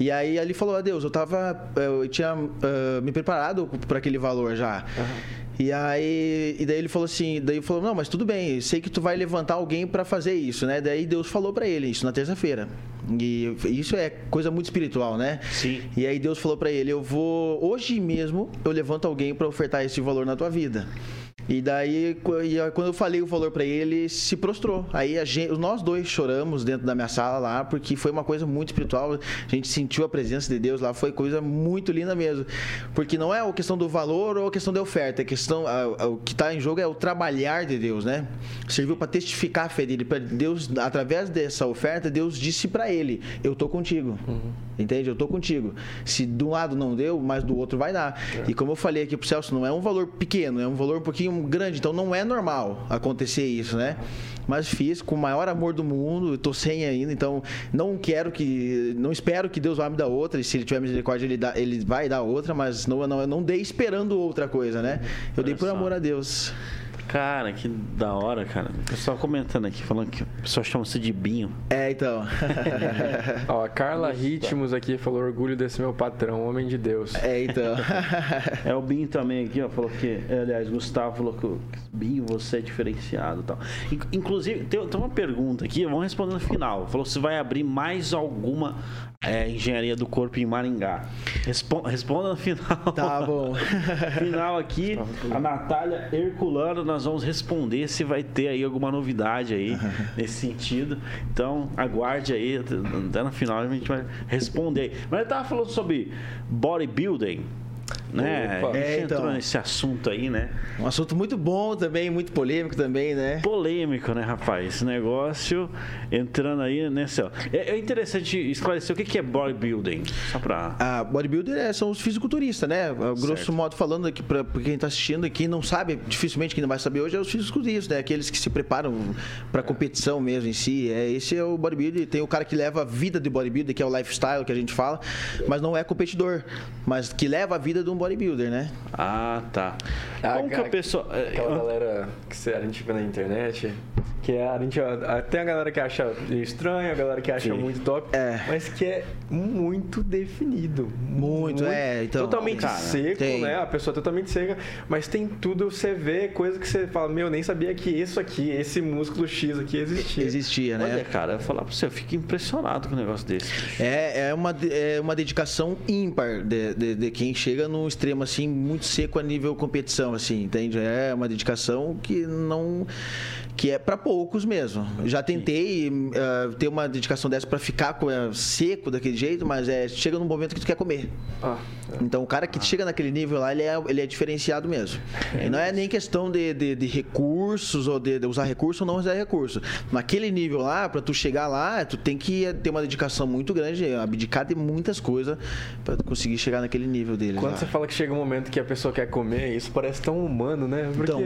E aí ele falou: "Adeus, eu tava eu tinha uh, me preparado para aquele valor já". Uhum. E aí, e daí ele falou assim, daí falou: "Não, mas tudo bem, sei que tu vai levantar alguém para fazer isso, né?" Daí Deus falou para ele isso na terça-feira. E isso é coisa muito espiritual, né? Sim. E aí Deus falou para ele: "Eu vou hoje mesmo eu levanto alguém para ofertar esse valor na tua vida". E daí, quando eu falei o valor para ele, ele se prostrou. Aí gente, nós dois choramos dentro da minha sala lá, porque foi uma coisa muito espiritual. A gente sentiu a presença de Deus lá, foi coisa muito linda mesmo. Porque não é a questão do valor ou a questão da oferta, a questão, a, a, o que está em jogo é o trabalhar de Deus, né? Serviu para testificar a fé dele. Para Deus, através dessa oferta, Deus disse para ele: Eu tô contigo. Uhum. Entende? Eu tô contigo. Se de um lado não deu, mas do outro vai dar. É. E como eu falei aqui pro Celso, não é um valor pequeno, é um valor um pouquinho grande, então não é normal acontecer isso, né? Mas fiz com o maior amor do mundo, estou sem ainda, então não quero que, não espero que Deus vá me dar outra, e se ele tiver misericórdia, ele, dá, ele vai dar outra, mas não, não, eu não dei esperando outra coisa, né? Eu dei por amor a Deus. Cara, que da hora, cara. O pessoal comentando aqui, falando que o pessoal chama você de Binho. É, então. Ó, a Carla Ritmos aqui falou orgulho desse meu patrão, homem de Deus. É, então. é o Binho também aqui, ó, falou que, é, aliás, Gustavo falou que Binho, você é diferenciado e tal. Inclusive, tem, tem uma pergunta aqui, vamos responder no final. Falou se vai abrir mais alguma é, Engenharia do Corpo em Maringá. Responda, responda no final. Tá bom. final aqui, a Natália Herculano, nós vamos responder se vai ter aí alguma novidade aí nesse sentido. Então, aguarde aí, até no final a gente vai responder aí. Mas eu tava falando sobre bodybuilding né? Opa. A gente é, então, entrou nesse assunto aí, né? Um assunto muito bom também, muito polêmico também, né? Polêmico, né, rapaz? Esse negócio entrando aí nessa. É, é interessante esclarecer o que é bodybuilding, só pra. Ah, bodybuilder é, são os fisiculturistas, né? Grosso certo. modo falando aqui para quem está assistindo e quem não sabe, dificilmente quem não vai saber hoje, é os fisiculturistas, né? Aqueles que se preparam para competição mesmo em si. É, esse é o bodybuilder. Tem o cara que leva a vida de bodybuilder, que é o lifestyle que a gente fala, mas não é competidor, mas que leva a vida de um bodybuilder, né? Ah, tá. Ah, Como que a pessoa. É, aquela galera que a gente vê na internet, que é, a gente, tem a galera que acha estranho, a galera que acha Sim. muito top, é. mas que é muito definido. Muito, muito é. Então, totalmente cara, seco, tem. né? A pessoa totalmente seca, mas tem tudo, você vê coisa que você fala, meu, nem sabia que isso aqui, esse músculo X aqui existia. Existia, né? Olha, cara, eu falar pra você, eu fico impressionado com um negócio desse. É, é, uma, é uma dedicação ímpar de, de, de quem chega extremo assim, muito seco a nível competição, assim, entende? É uma dedicação que não que é para poucos mesmo. Já tentei uh, ter uma dedicação dessa para ficar com, uh, seco daquele jeito, mas é, chega num momento que tu quer comer. Ah, é. Então o cara que ah. chega naquele nível lá, ele é, ele é diferenciado mesmo. É e não é nem questão de, de, de recursos ou de, de, usar recurso ou não usar recurso. Naquele nível lá, para tu chegar lá, tu tem que ter uma dedicação muito grande, abdicar de muitas coisas para conseguir chegar naquele nível dele. Quando lá. você fala que chega um momento que a pessoa quer comer, isso parece tão humano, né? Porque... Então,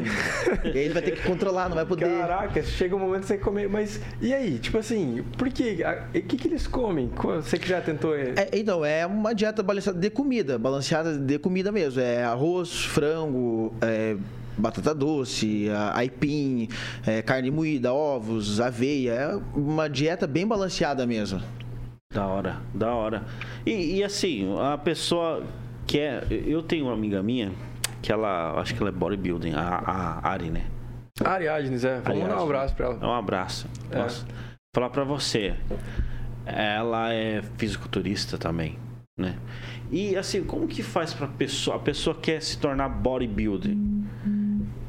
ele vai ter que controlar, não vai poder. Caraca, chega um momento que você comer. Mas e aí? Tipo assim, por quê? O que, que eles comem? Você que já tentou. É, então, é uma dieta balanceada de comida, balanceada de comida mesmo. É arroz, frango, é, batata doce, aipim, é, carne moída, ovos, aveia. É uma dieta bem balanceada mesmo. Da hora, da hora. E, e assim, a pessoa quer. Eu tenho uma amiga minha que ela. Acho que ela é bodybuilding, a, a Ari, né? Ariadnes, é. Vamos dar um abraço pra ela. Um abraço. É. Posso falar pra você. Ela é fisiculturista também, né? E assim, como que faz pra pessoa? A pessoa quer se tornar bodybuilder.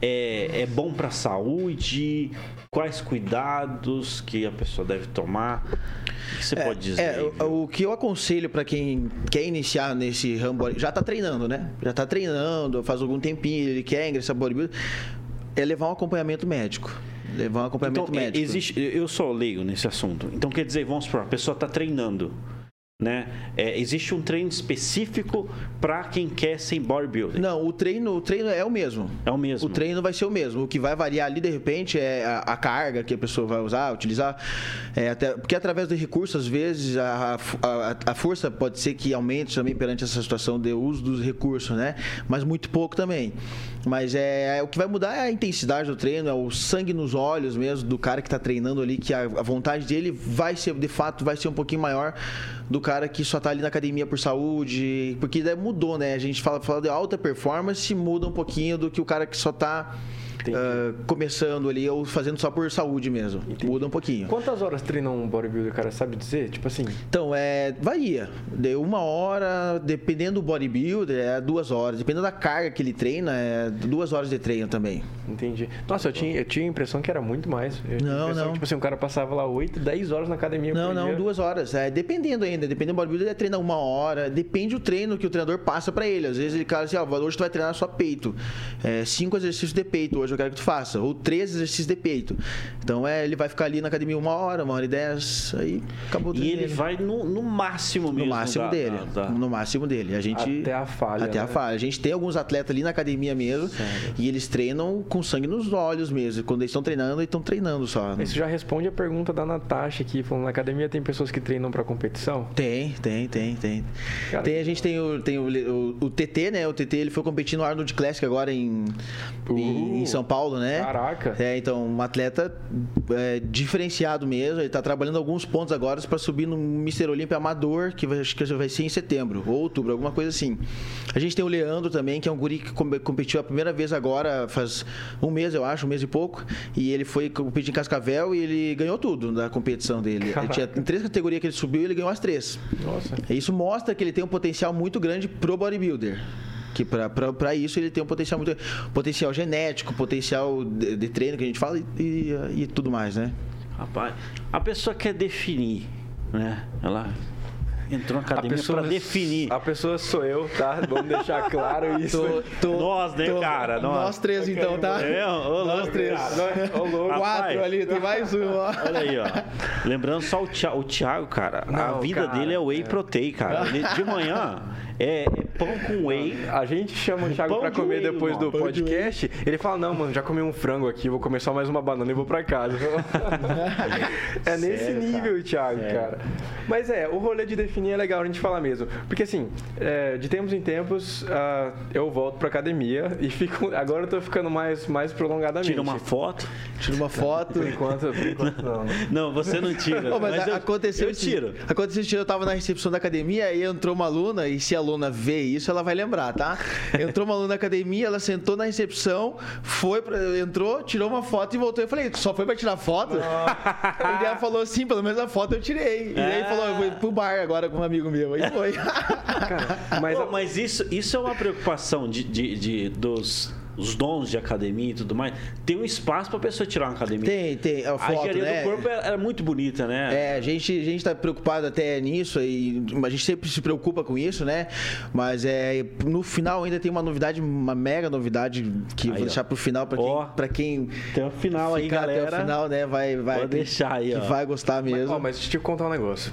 É, é bom pra saúde? Quais cuidados que a pessoa deve tomar? O que você é, pode dizer? É, o, que eu aconselho para quem quer iniciar nesse ramo, já tá treinando, né? Já tá treinando, faz algum tempinho, ele quer ingressar bodybuilder é levar um acompanhamento médico. Levar um acompanhamento então, médico. Existe, eu sou leigo nesse assunto. Então, quer dizer, vamos supor, a pessoa está treinando. Né? É, existe um treino específico para quem quer ser bodybuilding? Não, o treino, o treino é o mesmo. É o mesmo. O treino vai ser o mesmo. O que vai variar ali, de repente, é a, a carga que a pessoa vai usar, utilizar. É, até, porque através do recurso, às vezes, a, a, a, força pode ser que aumente também perante essa situação de uso dos recursos, né? Mas muito pouco também. Mas é, é o que vai mudar é a intensidade do treino, é o sangue nos olhos mesmo do cara que está treinando ali, que a, a vontade dele vai ser, de fato, vai ser um pouquinho maior do cara que só tá ali na academia por saúde, porque mudou, né? A gente fala, fala de alta performance, muda um pouquinho do que o cara que só tá uh, começando ali ou fazendo só por saúde mesmo. Entendi. Muda um pouquinho. Quantas horas treina um bodybuilder, cara? Sabe dizer? Tipo assim? Então, é, varia. De uma hora, dependendo do bodybuilder, é duas horas. Dependendo da carga que ele treina, é duas horas de treino também. Entendi. Nossa, eu tinha, eu tinha a impressão que era muito mais. Eu não, não. Que, tipo assim, um cara passava lá 8, 10 horas na academia. Não, não, dia. duas horas. É, dependendo ainda. Dependendo do bodybuilder, ele treina uma hora. Depende do treino que o treinador passa para ele. Às vezes ele fala assim, ó, hoje tu vai treinar só peito. É, cinco exercícios de peito hoje eu quero que tu faça. Ou três exercícios de peito. Então é, ele vai ficar ali na academia uma hora, uma hora e dez, aí acabou E ele vai no, no máximo mesmo. No máximo da, dele. Da, da... No máximo dele. A gente, até a falha. Até né? a falha. A gente tem alguns atletas ali na academia mesmo Sério? e eles treinam com sangue nos olhos mesmo. Quando eles estão treinando, eles estão treinando só. Isso já responde a pergunta da Natasha aqui, falando na academia tem pessoas que treinam para competição? Tem, tem, tem, tem. Cara, tem a gente tem o, tem o, o, o, TT, né? O TT ele foi competir no Arnold Classic agora em, uh. em, São Paulo, né? Caraca. É, então, um atleta é, diferenciado mesmo. Ele tá trabalhando alguns pontos agora para subir no Mister Olímpia Amador, que vai, acho que vai ser em setembro ou outubro, alguma coisa assim. A gente tem o Leandro também, que é um guri que competiu a primeira vez agora, faz um mês, eu acho, um mês e pouco. E ele foi competir em Cascavel e ele ganhou tudo da competição dele. Ele tinha, em três categorias que ele subiu, ele ganhou as três. Nossa. Isso mostra que ele tem um potencial muito grande pro bodybuilder que para isso ele tem um potencial muito potencial genético, potencial de, de treino que a gente fala e, e, e, tudo mais, né? Rapaz, a pessoa quer definir, né? Ela entrou na academia para definir. A pessoa sou eu, tá? Vamos deixar claro isso. Tô, tô, nós, né, tô, cara? Nós, nós três, então, tá? É, ô, nós três. Nós, quatro ali, tem mais um, ó. Olha aí, ó. Lembrando só o Thiago, o Thiago cara, Não, a vida cara, dele é whey é. protein, cara. De manhã é, é, pão com whey. A gente chama o Thiago pra comer whey, depois mano. do podcast. De ele fala: Não, mano, já comi um frango aqui, vou comer só mais uma banana e vou pra casa. é nesse Sério, nível, cara? Thiago, Sério. cara. Mas é, o rolê de definir é legal a gente falar mesmo. Porque assim, é, de tempos em tempos, uh, eu volto pra academia e fico. Agora eu tô ficando mais, mais prolongadamente. Tira uma foto. Tira uma foto. Por enquanto, por enquanto não. Não, você não tira. Oh, mas, mas eu, aconteceu eu tiro. Aconteceu, eu tava na recepção da academia e entrou uma aluna e se a aluna vê isso, ela vai lembrar, tá? Entrou uma aluna na academia, ela sentou na recepção, foi pra, entrou, tirou uma foto e voltou. Eu falei, só foi pra tirar foto? E ela falou assim, pelo menos a foto eu tirei. E aí é. falou, eu vou pro bar agora com um amigo meu. Aí foi. Cara, mas, Pô, mas isso, isso é uma preocupação de, de, de dos os dons de academia e tudo mais, tem um espaço para a pessoa tirar uma academia. Tem, tem. A, foto, a engenharia né? do corpo era, era, muito bonita, né? É, a gente, a gente tá preocupado até nisso e a gente sempre se preocupa com isso, né? Mas é, no final ainda tem uma novidade, uma mega novidade que aí, eu vou deixar pro final para quem, pra quem tem o final aí, galera. Até o final, né? Vai, vai. Vou deixar aí, que ó. vai gostar mesmo. Mas, ó, mas deixa eu te contar um negócio.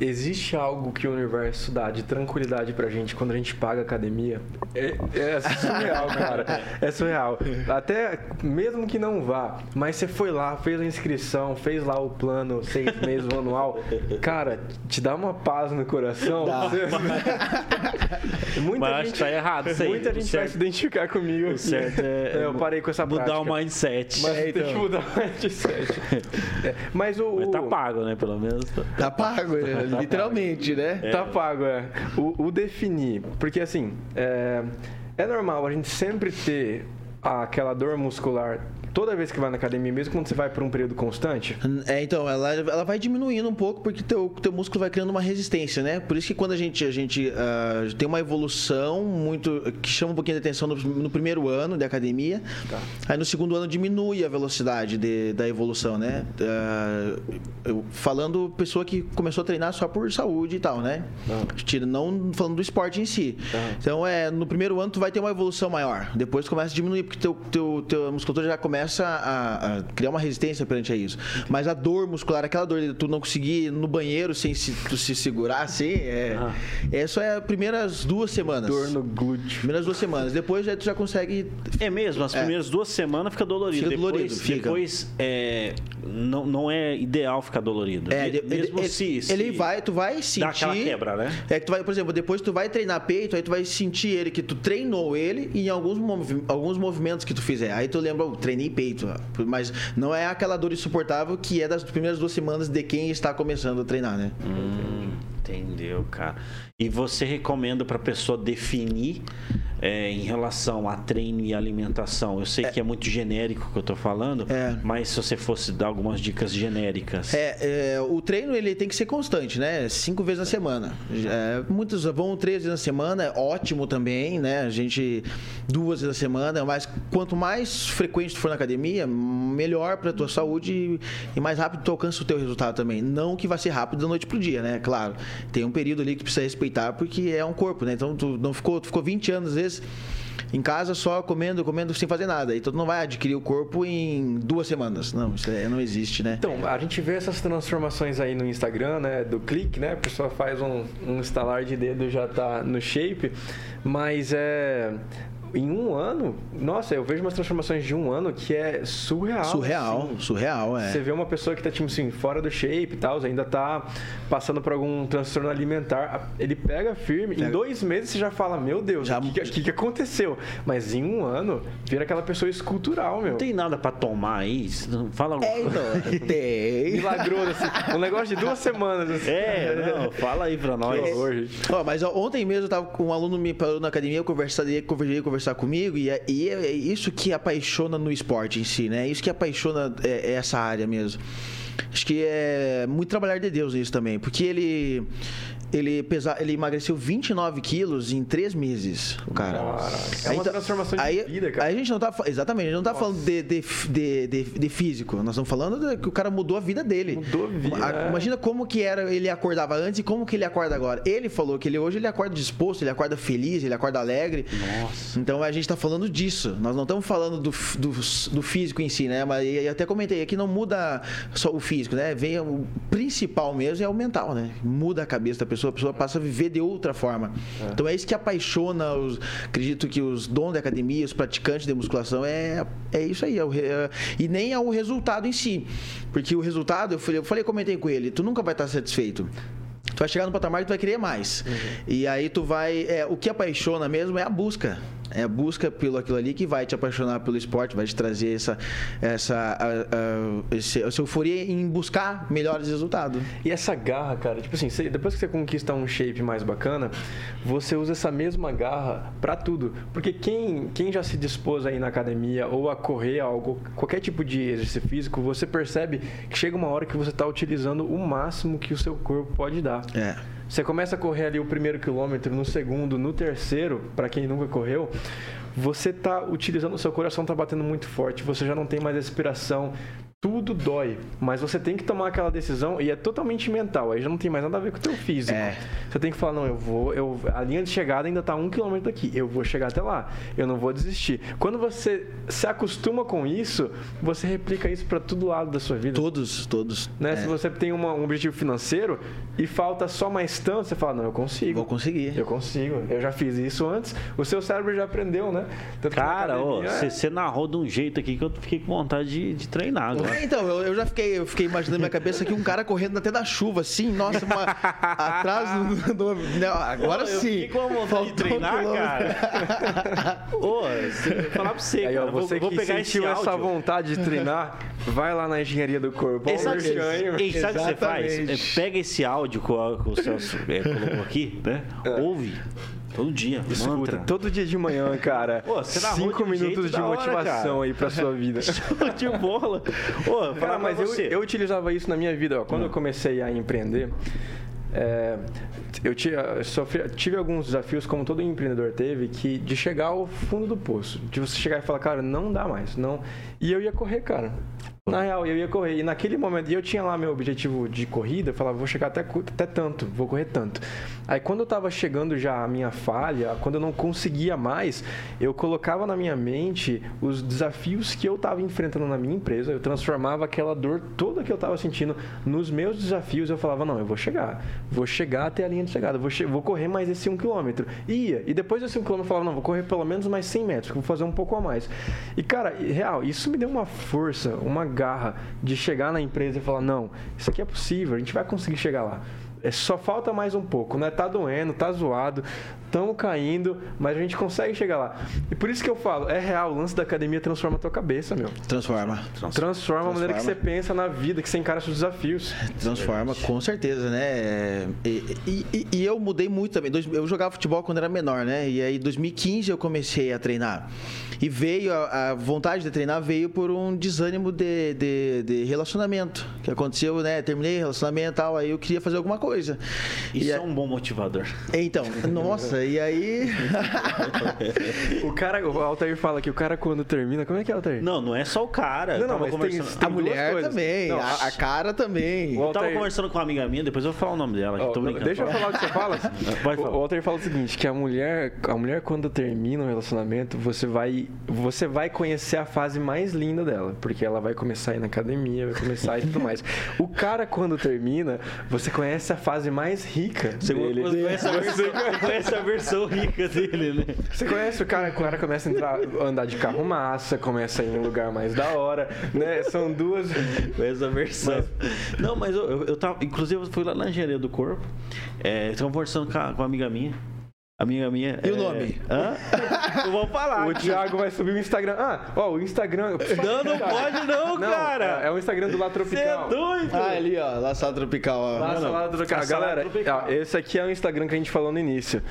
Existe algo que o universo dá de tranquilidade pra gente quando a gente paga academia? É, é surreal, cara. É surreal. Até mesmo que não vá, mas você foi lá, fez a inscrição, fez lá o plano seis meses, o anual. Cara, te dá uma paz no coração. Dá. muita mas gente, tá errado isso aí. Muita gente certo. vai se identificar comigo. O certo é, é, eu parei com essa mudar prática. o mindset. Mas é, então. tem que mudar o mindset. É, mas o, mas tá pago, né? Pelo menos. Tá pago, né? Tá Literalmente, né? É. Tá pago, é. O, o definir. Porque assim, é, é normal a gente sempre ter aquela dor muscular toda vez que vai na academia, mesmo quando você vai por um período constante? É, então, ela, ela vai diminuindo um pouco porque teu, teu músculo vai criando uma resistência, né? Por isso que quando a gente, a gente uh, tem uma evolução muito que chama um pouquinho de atenção no, no primeiro ano de academia, tá. aí no segundo ano diminui a velocidade de, da evolução, né? Uh, falando pessoa que começou a treinar só por saúde e tal, né? Tira, não falando do esporte em si. Tá. Então, é, no primeiro ano tu vai ter uma evolução maior, depois começa a diminuir porque teu, teu, teu musculatura já começa a, a, criar uma resistência perante a isso. Mas a dor muscular, aquela dor de tu não conseguir ir no banheiro sem se, tu se segurar assim, é, ah. essa é as primeiras duas semanas. Dor no glúteo. Primeiras duas semanas. Depois tu já consegue. É mesmo, as é. primeiras duas semanas fica dolorido. Fica dolorido, depois, fica. depois é, não, não é ideal ficar dolorido. É, mesmo ele, se, se, Ele vai, tu vai sentir. Dá aquela quebra, né? É que tu vai, por exemplo, depois tu vai treinar peito, aí tu vai sentir ele que tu treinou ele e em alguns, alguns movimentos que tu fizer. Aí tu lembra, treinei peito. Mas não é aquela dor insuportável que é das primeiras duas semanas de quem está começando a treinar, né? Hum, entendeu, cara. E você recomenda para pessoa definir é, em relação a treino e alimentação? Eu sei é, que é muito genérico o que eu estou falando, é, mas se você fosse dar algumas dicas genéricas. É, é, o treino ele tem que ser constante, né? Cinco vezes na semana. É, muitos vão três vezes na semana, é ótimo também, né? A gente duas vezes na semana, mas quanto mais frequente tu for na academia, melhor para tua saúde e, mais rápido tu alcança o teu resultado também. Não que vai ser rápido da noite pro dia, né? Claro, tem um período ali que precisa respeitar respeitar porque é um corpo, né? Então tu não ficou, tu ficou 20 anos às vezes em casa só comendo, comendo sem fazer nada. Então tu não vai adquirir o corpo em duas semanas. Não, isso é, não existe, né? Então, a gente vê essas transformações aí no Instagram, né? Do clique, né? A pessoa faz um, um estalar de dedo já tá no shape. Mas é em um ano, nossa, eu vejo umas transformações de um ano que é surreal. Surreal, assim. surreal, é. Você vê uma pessoa que tá, tipo assim, fora do shape e tal, ainda tá passando por algum transtorno alimentar. Ele pega firme, pega. em dois meses você já fala, meu Deus, o que, que, que, aconteceu? Mas em um ano, vira aquela pessoa escultural, meu. Não tem nada para tomar aí? Fala alguma é, então, tem. Milagroso, assim. Um negócio de duas semanas, assim. É, não, fala aí pra nós. Horror, oh, mas ontem mesmo eu tava com um aluno me parou na academia, eu conversaria, conversei, conversar comigo, e é, e é isso que apaixona no esporte em si, né? Isso que apaixona é, é essa área mesmo. Acho que é muito trabalhar de Deus nisso também, porque ele ele, pesa, ele emagreceu 29 quilos em 3 meses, o cara. Nossa. É uma então, transformação de aí, vida, cara. Aí a gente não tá, exatamente, a gente não tá Nossa. falando de, de, de, de, de físico, nós estamos falando de, que o cara mudou a vida dele. Mudou a vida. A, imagina como que era, ele acordava antes e como que ele acorda agora. Ele falou que ele hoje ele acorda disposto, ele acorda feliz, ele acorda alegre. Nossa. Então a gente tá falando disso. Nós não estamos falando do, do, do físico em si, né? Mas eu até comentei aqui, não muda só o físico, né? Vem o principal mesmo é o mental, né? Muda a cabeça da pessoa pessoa, a pessoa passa a viver de outra forma. É. Então é isso que apaixona os. Acredito que os donos da academia, os praticantes de musculação, é, é isso aí. É o, é, e nem é o resultado em si. Porque o resultado, eu falei, eu falei, comentei com ele, tu nunca vai estar satisfeito. Tu vai chegar no patamar e tu vai querer mais. Uhum. E aí tu vai. É, o que apaixona mesmo é a busca. É a busca pelo aquilo ali que vai te apaixonar pelo esporte, vai te trazer essa, essa, a, a, esse, essa euforia em buscar melhores resultados. E essa garra, cara, tipo assim, você, depois que você conquista um shape mais bacana, você usa essa mesma garra para tudo. Porque quem, quem já se dispôs aí na academia ou a correr algo, qualquer tipo de exercício físico, você percebe que chega uma hora que você está utilizando o máximo que o seu corpo pode dar. É. Você começa a correr ali o primeiro quilômetro, no segundo, no terceiro, para quem nunca correu, você está utilizando, o seu coração está batendo muito forte, você já não tem mais respiração, tudo dói, mas você tem que tomar aquela decisão e é totalmente mental, aí já não tem mais nada a ver com o teu físico. É. Você tem que falar, não, eu vou, eu, a linha de chegada ainda está um quilômetro daqui, eu vou chegar até lá, eu não vou desistir. Quando você se acostuma com isso, você replica isso para todo lado da sua vida. Todos, todos. Né? É. Se você tem uma, um objetivo financeiro e falta só mais tanto, você fala, não, eu consigo. Vou conseguir. Eu consigo. Eu já fiz isso antes, o seu cérebro já aprendeu, né? Tanto Cara, você é... narrou de um jeito aqui que eu fiquei com vontade de, de treinar agora. É, então, eu, eu, já fiquei, eu fiquei imaginando na minha cabeça que um cara correndo até da chuva, assim, nossa, uma, atrás do, do, Não, agora sim. Fiquei com a vontade de treinar, um cara. Ô, falar pra você, Aí, ó, cara, você vou, vou pegar sentiu essa vontade de treinar, vai lá na engenharia do corpo. E sabe o que você faz? É, pega esse áudio que o Celso é, colocou aqui, né? É. Ouve Todo dia, Escuta, mantra. todo dia de manhã, cara. Pô, você Cinco minutos de motivação hora, aí pra sua vida. de bola. Pô, cara, mas eu, eu, utilizava isso na minha vida. Ó. Quando hum. eu comecei a empreender, é, eu tive, sofri, tive alguns desafios, como todo empreendedor teve, que de chegar ao fundo do poço. De você chegar e falar, cara, não dá mais. não E eu ia correr, cara. Na real, eu ia correr. E naquele momento, eu tinha lá meu objetivo de corrida, eu falava, vou chegar até, até tanto, vou correr tanto. Aí quando eu tava chegando já a minha falha, quando eu não conseguia mais, eu colocava na minha mente os desafios que eu tava enfrentando na minha empresa, eu transformava aquela dor toda que eu tava sentindo nos meus desafios, eu falava, não, eu vou chegar, vou chegar até a linha de chegada, vou, che vou correr mais esse um quilômetro. Ia. E depois desse um quilômetro eu falava, não, vou correr pelo menos mais 100 metros, vou fazer um pouco a mais. E cara, real, isso me deu uma força, uma garra de chegar na empresa e falar: não, isso aqui é possível, a gente vai conseguir chegar lá. É, só falta mais um pouco, né? Tá doendo, tá zoado, estamos caindo, mas a gente consegue chegar lá. E por isso que eu falo, é real, o lance da academia transforma a tua cabeça, meu. Transforma. Transforma, transforma a maneira que você pensa na vida, que você encara seus desafios. Transforma, com certeza, né? E, e, e, eu mudei muito também. Eu jogava futebol quando era menor, né? E aí, em 2015, eu comecei a treinar. E veio, a, a vontade de treinar veio por um desânimo de, de, de, relacionamento. Que aconteceu, né? Terminei relacionamento e tal, aí eu queria fazer alguma coisa. Isso e é um bom motivador. Então, nossa, e aí. o cara, o Altair fala que o cara quando termina. Como é que é, Altair? Não, não é só o cara. Não, não, mas tem, tem a mulher também, não, a, a, cara também. Eu tava conversando com uma amiga minha, depois eu vou falar o nome dela. Oh, deixa eu falar o que você fala. Vai falar. O Altair fala o seguinte: que a mulher, a mulher quando termina um relacionamento, você vai você vai conhecer a fase mais linda dela, porque ela vai começar a ir na academia, vai começar e tudo mais. O cara, quando termina, você conhece a fase mais rica você dele. Você conhece a, versão, você conhece a versão rica dele, né? Você conhece o cara, o cara começa a entrar, andar de carro massa, começa a ir em um lugar mais da hora, né? São duas. Essa versão. Mas... Não, mas eu, eu, eu tava. Inclusive, eu fui lá na engenharia do corpo. É, estava conversando com, a, com uma amiga minha. Amiga minha. E é... o nome? Hã? Eu vou falar. O Thiago vai subir o Instagram. Ah, ó, o Instagram. Não, não pode não, não cara. É, é, o Instagram do Lá Tropical. Você é doido. Ah, ali, ó. Lá Salada Tropical. Ó. Lá Salada Tropical. Galera, tropical. Ó, esse aqui é o Instagram que a gente falou no início.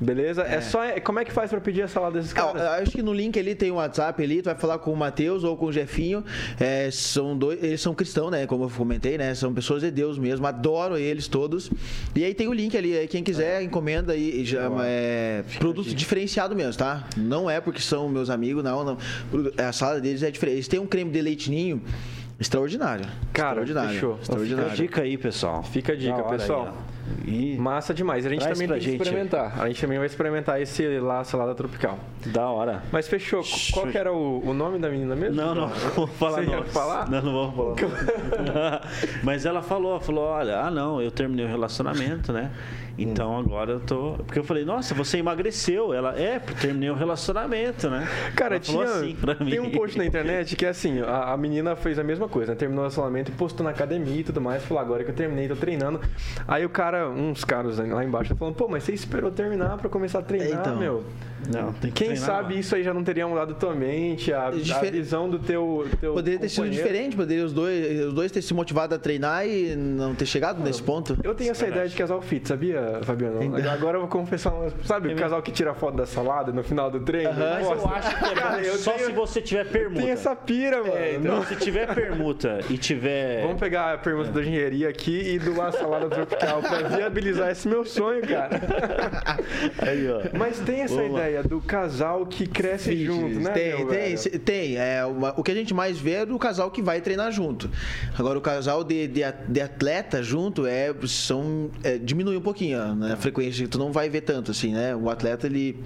Beleza? É. é, só. Como é que faz pra pedir a salada desses caras? Ah, acho que no link ali tem o um WhatsApp ali, tu vai falar com o Matheus ou com o Jefinho. É, são dois, eles são cristãos, né? Como eu comentei, né? São pessoas de Deus mesmo. Adoro eles todos. E aí tem o link ali. Aí quem quiser, encomenda aí. Já, é, produto aqui. diferenciado mesmo, tá? Não é porque são meus amigos, não, não. A salada deles é diferente. Eles têm um creme de leite ninho. Extraordinário. Cara, extraordinário. Fechou. Extraordinário. Fica a dica aí, pessoal. Fica a dica, pessoal. Aí, e Massa demais. A gente também que experimentar. A gente também vai experimentar esse lá, salada tropical. Da hora. Mas fechou. Qual que era o, o nome da menina mesmo? Não, não, vou falar Você não. falar? Não, não vou falar. Mas ela falou, falou, olha, ah não, eu terminei o relacionamento, né? Então agora eu tô. Porque eu falei, nossa, você emagreceu. Ela, é, terminei o relacionamento, né? Cara, tinha. Assim tem um post na internet que é assim: a, a menina fez a mesma coisa, né? terminou o relacionamento e postou na academia e tudo mais. Falou, agora que eu terminei, tô treinando. Aí o cara, uns caras lá embaixo, falando, pô, mas você esperou terminar pra começar a treinar, então, meu. Não, tem que Quem treinar, sabe isso aí já não teria mudado tua mente, a, Difer... a visão do teu. teu poderia ter sido diferente, poderia os dois, os dois ter se motivado a treinar e não ter chegado nesse ponto. Eu tenho essa ideia de casal fit, sabia, Fabiano? Agora eu vou confessar, sabe, o casal que tira foto da salada no final do treino? Uhum, mas eu acho que é Cara, só tenho, se você tiver permuta. Tem essa pira, mano. É, então. Se tiver permuta e tiver. Vamos pegar a permuta é. da engenharia aqui e doar a salada tropical pra viabilizar esse meu sonho, cara. Aí, ó. Mas tem essa Vamos ideia lá. do casal que cresce Sim, junto, né? Tem, tem, tem. É, uma, o que a gente mais vê é do casal que vai treinar junto. Agora, o casal de, de, de atleta junto é, são, é, diminui um pouquinho né, a frequência tu não vai ver tanto, assim, né? O atleta, ele.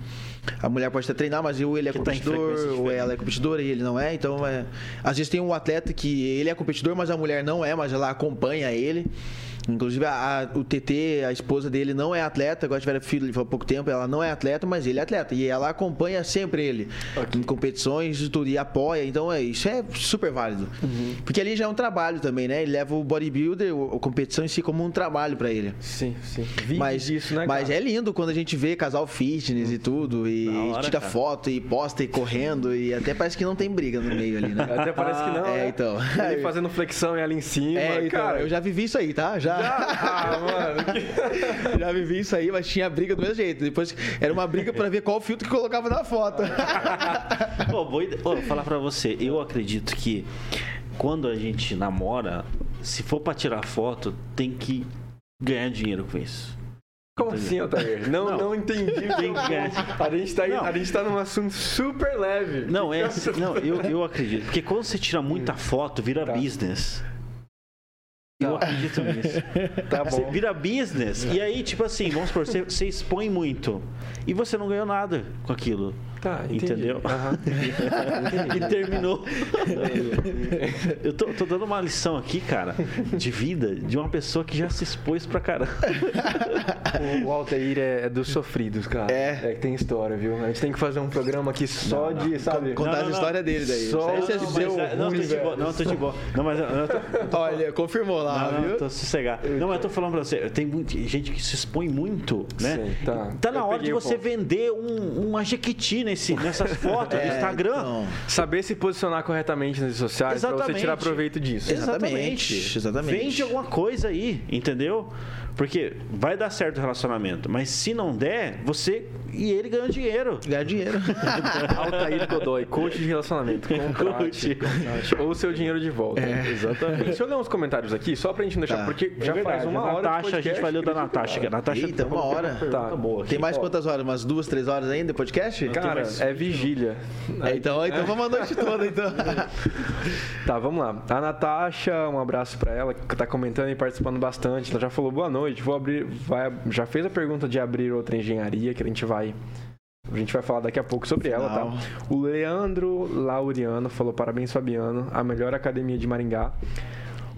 A mulher pode até treinar, mas ou ele é que competidor, tá ou ela é competidora e ele não é. Então, é... às vezes tem um atleta que ele é competidor, mas a mulher não é, mas ela acompanha ele. Inclusive, a, a, o TT, a esposa dele, não é atleta. Agora tiveram filho há pouco tempo. Ela não é atleta, mas ele é atleta. E ela acompanha sempre ele okay. em competições e tudo. E apoia. Então, é, isso é super válido. Uhum. Porque ali já é um trabalho também, né? Ele leva o bodybuilder, a competição em si, como um trabalho para ele. Sim, sim. mas, isso, né, mas é lindo quando a gente vê casal fitness uhum. e tudo. E hora, tira cara. foto e posta e correndo. E até parece que não tem briga no meio ali, né? Até parece que não. É, né? então. Ele fazendo flexão e ali em cima. É, então, cara. Eu já vivi isso aí, tá? Já. Ah, mano. Que... Já vivi isso aí, mas tinha briga do mesmo jeito. Depois era uma briga para ver qual filtro que colocava na foto. Pô, vou, vou falar para você. Eu acredito que quando a gente namora, se for para tirar foto, tem que ganhar dinheiro com isso. Como assim, Otair? Não, não, não entendi. Ganha. A gente, tá, a gente tá num assunto super leve. Não, é, não eu, eu acredito. Porque quando você tira muita foto, vira tá. business. Eu tá. acredito nisso. Tá bom. Você vira business. E aí, tipo assim, vamos supor, você, você expõe muito. E você não ganhou nada com aquilo. Tá, entendi. entendeu? Uhum. e terminou. Eu tô, tô, dando uma lição aqui, cara, de vida de uma pessoa que já se expôs pra caramba. O, o Altair é, é, dos sofridos, cara. É. É que tem história, viu? A gente tem que fazer um programa aqui só não, de, sabe? Contar não, não, a história dele daí. Só Esse é seu não, tô de boa, não, tô de boa. Não, mas tô, tô, Olha, confirmou lá, não, viu? Não, tô sossegado. Não, mas eu tô falando pra você, tem gente que se expõe muito, né? Sim, tá. Tá na eu hora de você vender um, uma jequiti nesse, nessas fotos foto é, do Instagram. Então... Saber se posicionar corretamente nas redes sociais Exatamente. pra você tirar proveito disso. Exatamente. Exatamente. Vende alguma coisa aí, entendeu? Porque vai dar certo o relacionamento, mas se não der, você e ele ganham dinheiro. Ganha dinheiro. Altair Godoy, coach de relacionamento. Contrate, ou seu dinheiro de volta. É. Exatamente. Deixa eu ler uns comentários aqui, só pra gente não deixar, tá. porque é já verdade, faz uma hora. Natasha, a gente vai ler da Natasha. A Natasha Eita, uma hora. Tá. Boa, Tem mais quantas horas? Umas duas, três horas ainda de podcast? Cara, é vigília. É, então, então vamos a noite toda, então. tá, vamos lá. A Natasha, um abraço pra ela, que tá comentando e participando bastante. Ela já falou boa noite, vou abrir. Vai, já fez a pergunta de abrir outra engenharia, que a gente vai a gente vai falar daqui a pouco sobre Final. ela, tá? O Leandro Lauriano falou: parabéns, Fabiano, a melhor academia de Maringá.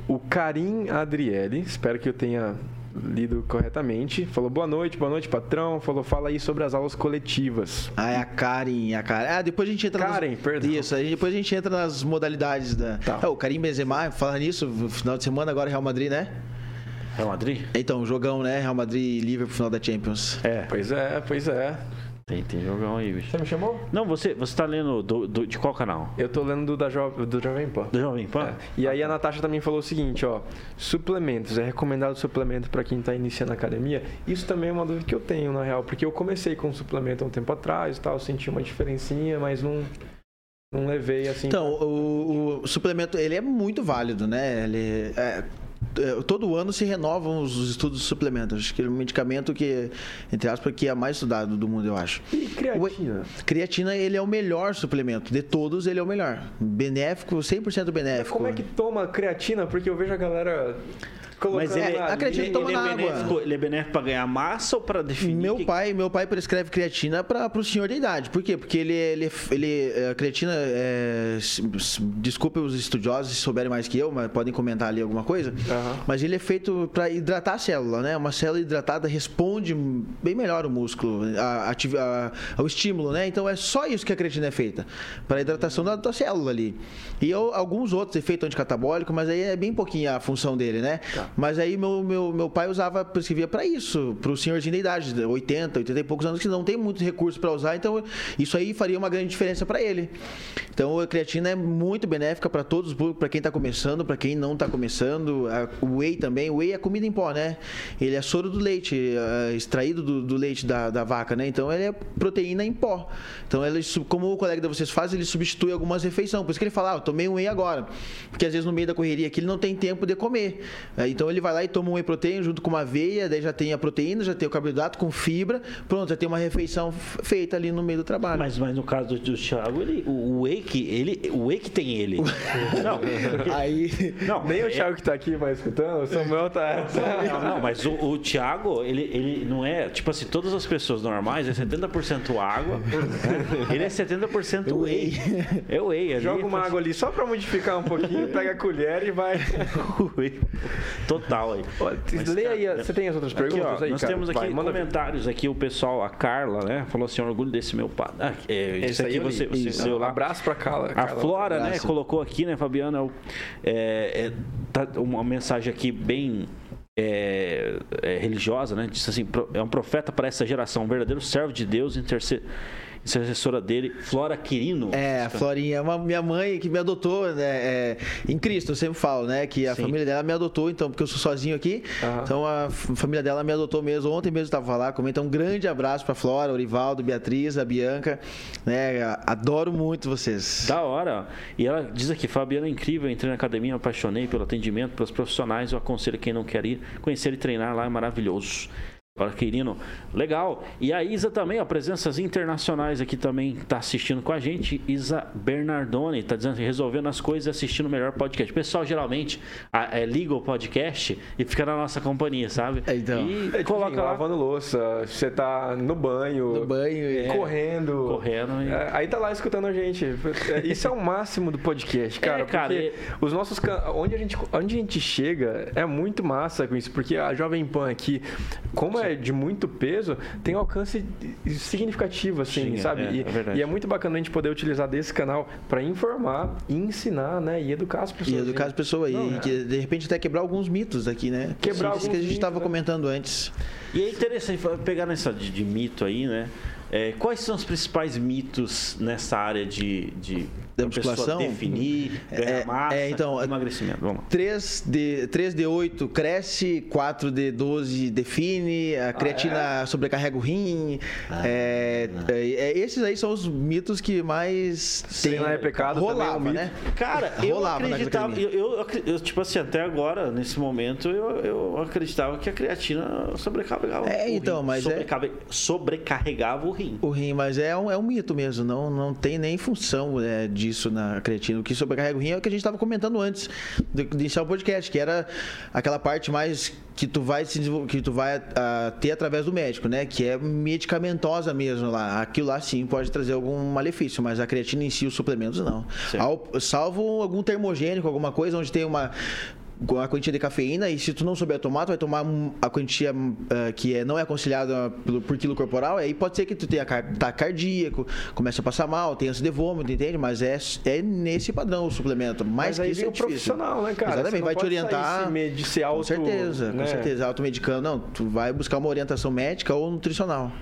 O Karim Adriele, espero que eu tenha lido corretamente. Falou boa noite, boa noite, patrão. Falou, fala aí sobre as aulas coletivas. Ah, é a Karen, a Karen. Ah, depois a gente entra Karen, nas... perdão. Isso, aí depois a gente entra nas modalidades da. Tá. É, o Karim Benzema, falando nisso, final de semana agora Real Madrid, né? Real Madrid? Então, jogão, né? Real Madrid e Liverpool final da Champions. É. Pois é, pois é. Tem, tem jogão aí, bicho. Você me chamou? Não, você, você tá lendo do, do- de qual canal? Eu tô lendo do, da jo, do Jovem Pan. Do Jovem Pan? É. E aí a Natasha também falou o seguinte, ó, suplementos, é recomendado suplemento para quem tá iniciando a academia? Isso também é uma dúvida que eu tenho, na real, porque eu comecei com suplemento há um tempo atrás e tal, senti uma diferencinha, mas não, não levei assim... Então, o, o suplemento, ele é muito válido, né? Ele é, todo ano se renovam os, os estudos suplementos. Acho que é um medicamento que, entre aspas, que é mais estudado do mundo, eu acho. E creatina? Creatina, ele é o melhor suplemento. De todos, ele é o melhor. Benéfico, 100% benéfico. Como é que toma creatina? Porque eu vejo a galera colocando Mas ele, na acredito, ele, toma ele, é benéfico, ele é benéfico pra ganhar massa ou pra definir? Meu que- pai, meu pai prescreve creatina para o senhor da idade. Por quê? Porque ele, ele, ele a creatina, é, desculpe os estudiosos se souberem mais que eu, mas podem comentar ali alguma coisa. Aham. Mas ele é feito para hidratar a célula, né? Uma célula hidratada responde bem melhor o músculo, a, a- ao estímulo, né? Então é só isso que a creatina é feita, para a hidratação da, da célula ali. E eu- alguns outros efeitos anticatabólicos, mas aí é bem pouquinho a função dele, né? Mas aí meu, meu, meu pai usava, prescrevia para isso, para o senhorzinho da idade, de 80, 80 e poucos anos, que não tem muito recurso para usar, então isso aí faria uma grande diferença para ele. Então a creatina é muito benéfica para todos para quem está começando, para quem não está começando. O whey também, o whey é comida em pó, né? Ele é soro do leite, é, extraído do, do leite da, da vaca, né? Então ele é proteína em pó. Então ele, como o colega de vocês faz, ele substitui algumas refeições. Por isso que ele fala, ah, eu tomei um whey agora. Porque às vezes no meio da correria aqui ele não tem tempo de comer. É, Então ele vai lá e toma um whey protein junto com uma aveia, daí já tem a proteína, já tem o carboidrato com fibra, pronto, já tem uma refeição feita ali no meio do trabalho. Mas, mas no caso do, Thiago, ele, o, o Wake, ele, o Wake tem ele. Não, porque- Aí. não, Nem o é- Thiago que tá aqui vai escutando, o Samuel tá... Não, não, mas o, o Thiago, ele, ele não é. Tipo assim, todas as pessoas normais é 70% água. né? Ele é 70% whey. É whey. ali Joga é uma água ali só pra modificar um pouquinho, pega a colher e vai... whey. Total aí. Mas, lê cara, aí, você tem as outras Aqui, perguntas ó, aí, nós cara? temos aqui Vai, comentários aqui, o pessoal, a Carla, né? Falou assim, orgulho desse meu pai. Ah, é, Esse isso aí aqui você, você Isso. leu Um lá. abraço pra Carla. A Carla. Flora, né, abraço. colocou aqui, né, Fabiana, é é, é, tá uma mensagem aqui bem é, é, religiosa, né? Diz assim, "Pro- é um profeta para essa geração, um verdadeiro servo de Deus, interce- intercessora dele, Flora Quirino. É, a Florinha é uma minha mãe que me adotou, né? é, em Cristo, eu sempre falo, né? Que a Sim. família dela me adotou, então, porque eu sou sozinho aqui. Aham. Então a família dela me adotou mesmo. Ontem mesmo eu estava lá, comenta um grande abraço pra Flora, Orivaldo, Beatriz, a Bianca. Né? Adoro muito vocês. Da hora. E ela diz aqui, Fabiana é incrível, entrei na academia, me apaixonei pelo atendimento, pelos profissionais, eu aconselho quem não quer ir, conhecer e treinar lá é maravilhoso. Quirino, legal. E a Isa também, ó, presenças internacionais aqui também tá assistindo com a gente. Isa Bernardoni tá dizendo que resolvendo as coisas e assistindo o melhor podcast. O pessoal geralmente a- é, liga o podcast e fica na nossa companhia, sabe? É, então. E É, tipo coloca assim, lá lavando louça, você tá no banho, No banho e- correndo. correndo. E... É, aí tá lá escutando a gente. É, Isso é o máximo do podcast, cara. É, cara, porque e- os nossos can- onde a gente onde a gente chega é muito massa com isso, porque a Jovem Pan aqui, como é de muito peso, tem um alcance significativo assim, Sim, é, sabe? é, e, é e é muito bacana a gente poder utilizar desse canal para informar, e ensinar, né, e educar as pessoas. E educar as pessoas aí. Não, e é. que, de repente até quebrar alguns mitos aqui, né? Quebrar Isso que a gente estava né? comentando antes. E é interessante pegar nessa de, de mito aí, né? É, quais são os principais mitos nessa área de, de Da musculação? definir, ganhar É, massa, é, então, emagrecimento? Vamos lá. 3 de, 3 de 8 cresce, 4 de 12 define, a creatina sobrecarrega o rim. é, é, é, esses aí são os mitos que mais Treinar é pecado, é rolava, né? Cara, eu Rolava acreditava, eu, eu, eu, tipo assim, até agora, nesse momento, eu, eu acreditava que a creatina sobrecarregava É, o rim. então, mas é- Sobrecarre- sobrecarregava o rim. O rim, mas é um, é um mito mesmo, não, não tem nem função né, disso na creatina. O que sobrecarrega o rim é o que a gente estava comentando antes de, iniciar o podcast, que era aquela parte mais que tu vai que tu vai ah, ter através do médico, né? Que é medicamentosa mesmo lá. Aquilo lá sim pode trazer algum malefício, mas a creatina em si, os suplementos não. Ao- salvo algum termogênico, alguma coisa onde tem uma a quantia de cafeína e se tu não souber tomar, tu vai tomar a quantia uh, que é, não é aconselhada por, por quilo corporal, aí pode ser que tu tenha tá cardíaco, comece a passar mal, tenha de vômito, entende? Mas é, é nesse padrão o suplemento. Mais Mas que isso é o profissional, né, cara? Exatamente, vai te orientar. Se auto, com certeza, né? com certeza. Automedicando, não, tu vai buscar uma orientação médica ou nutricional.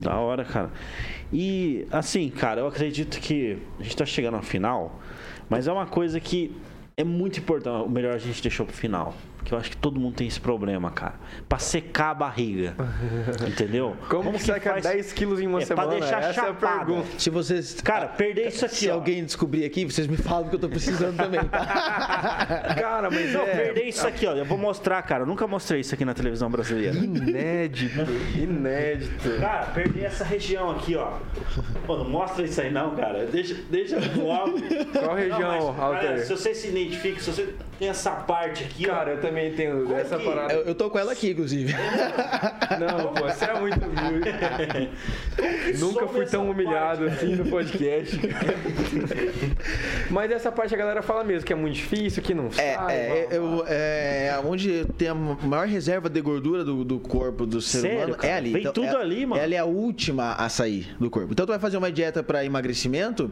Da hora, cara. E assim, cara, eu acredito que a gente tá chegando ao final, mas é uma coisa que é muito importante. O melhor a gente deixou pro final. Porque eu acho que todo mundo tem esse problema, cara. Pra secar a barriga. Entendeu? Como, Como que seca faz... 10 quilos em uma é, semana? Pra deixar Essa chapada. é a pergunta. Se vocês... Cara, perder isso aqui, Se ó. alguém descobrir aqui, vocês me falam que eu tô precisando também, tá? cara, mas Não, é... perder isso aqui, ó. Eu vou mostrar, cara. Eu nunca mostrei isso aqui na televisão brasileira. Inédito. Inédito. Cara, perder essa região aqui, ó. Pô, não mostra isso aí não, cara. Deixa, deixa voar. Qual região, Alter? Se você se identifica, se você tem essa parte aqui, cara, ó. Cara, eu também tenho Como essa que... parada. Eu, eu, tô com ela aqui, inclusive. Não, pô, você é muito humilde. Nunca fui tão humilhado parte, assim no podcast. Mas essa parte a galera fala mesmo que é muito difícil, que não é, sai. É, eu, é, onde tem a maior reserva de gordura do, do corpo do ser Sério, humano cara? é ali. Vem então, tudo é, ali, mano. Ela é a última a sair do corpo. Então tu vai fazer uma dieta para emagrecimento,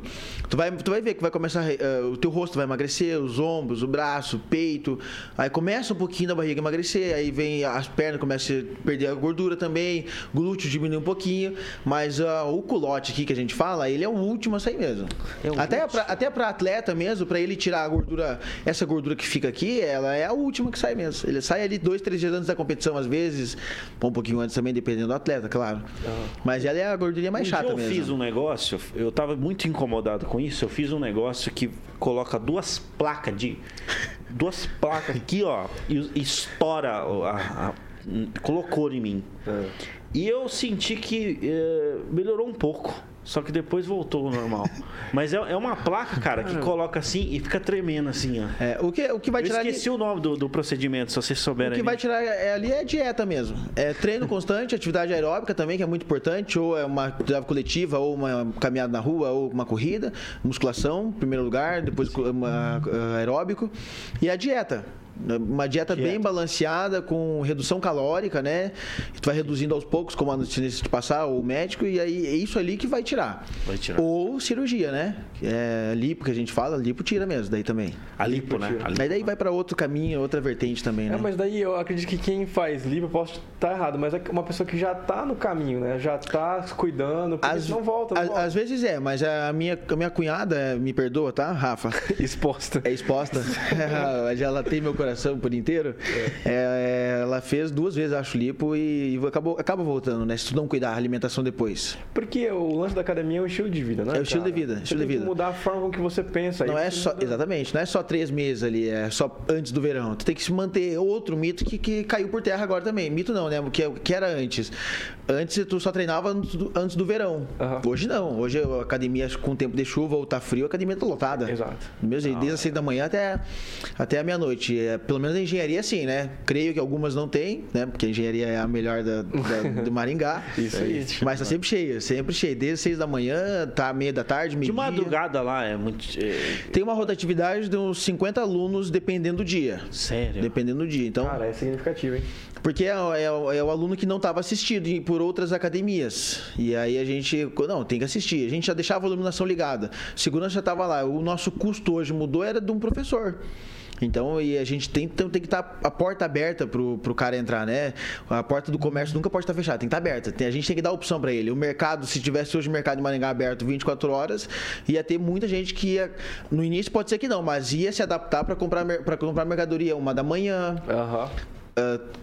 tu vai, tu vai ver que vai começar, uh, o teu rosto vai emagrecer, os ombros, o braço, o peito, aí começa um pouquinho da barriga emagrecer, aí vem as pernas começam a perder a gordura também, glúteo diminui um pouquinho, mas uh, o culote aqui que a gente fala, ele é o último a sair mesmo. É até para até para atleta mesmo, para ele tirar a gordura, essa gordura que fica aqui, ela é a última que sai mesmo. Ele sai ali dois, três dias antes da competição às vezes, um pouquinho antes também, dependendo do atleta, claro. Mas ela é a gordurinha mais um chata dia eu mesmo. fiz um negócio, eu tava muito incomodado com isso, eu fiz um negócio que coloca duas placas de duas placas aqui, ó, e estoura a, a, colocou em mim. É. E eu senti que é, melhorou um pouco. Só que depois voltou ao normal. Mas é, é uma placa, cara, que coloca assim e fica tremendo assim, ó. É, o, que, o que vai Eu tirar. esqueci ali... o nome do, do, procedimento, se vocês souberem. O que vai tirar é, ali é dieta mesmo. É treino constante, atividade aeróbica também, que é muito importante, ou é uma atividade coletiva, ou uma caminhada na rua, ou uma corrida, musculação, em primeiro lugar, depois uma, aeróbico. E a dieta. Uma dieta, dieta, bem balanceada, com redução calórica, né? Tu vai reduzindo aos poucos, como a nutricionista te passar, o médico, e aí é isso ali que vai tirar. Vai tirar. Ou cirurgia, né? É lipo que a gente fala, lipo tira mesmo, daí também. A lipo, né? A lipo. Mas daí vai para outro caminho, outra vertente também, é, né? É, mas daí eu acredito que quem faz lipo, eu posso estar errado, mas é uma pessoa que já tá no caminho, né? Já tá cuidando, porque As, não volta, não a, volta. Às vezes é, mas a minha, a minha cunhada, me perdoa, tá, Rafa? exposta. É exposta. ela tem meu coração coração por inteiro, é. É, ela fez duas vezes, acho, lipo e, e, acabou, acaba voltando, né? Se tu não cuidar da alimentação depois. Porque o lance da academia é o estilo de vida, né? É o estilo cara? de vida. Estilo de vida. mudar a forma com que você pensa. Não é só, exatamente, não é só três meses ali, é só antes do verão. Tu tem que se manter outro mito que, que caiu por terra agora também. Mito não, né? Que, que era antes. Antes tu só treinava antes do, antes do verão. Uhum. Hoje não. Hoje a academia, com tempo de chuva ou tá frio, a academia tá lotada. Exato. Mesmo, desde as seis da manhã até, até a meia-noite. É, pelo menos a engenharia sim, né? Creio que algumas não tem, né? Porque a engenharia é a melhor da, da do Maringá. Isso aí. Mas tá sempre cheia, sempre cheia. Desde seis da manhã, tá meia da tarde, meio De madrugada lá é muito... É... Tem uma rotatividade de uns 50 alunos dependendo do dia. Sério? Dependendo do dia. Então, Cara, é significativo, hein? Porque é, é, é o aluno que não estava assistido por outras academias. E aí a gente, não, tem que assistir. A gente já deixava a iluminação ligada. Segurança já estava lá. O nosso custo hoje mudou, era de um professor. Então, e a gente tem, tem que estar tá a porta aberta pro, pro cara entrar, né? A porta do comércio nunca pode estar fechada, tem que estar tá aberta. Tem, a gente tem que dar opção para ele. O mercado, se tivesse hoje o mercado de Maringá aberto 24 horas, ia ter muita gente que ia. No início pode ser que não, mas ia se adaptar para comprar, comprar mercadoria uma da manhã. Uhum.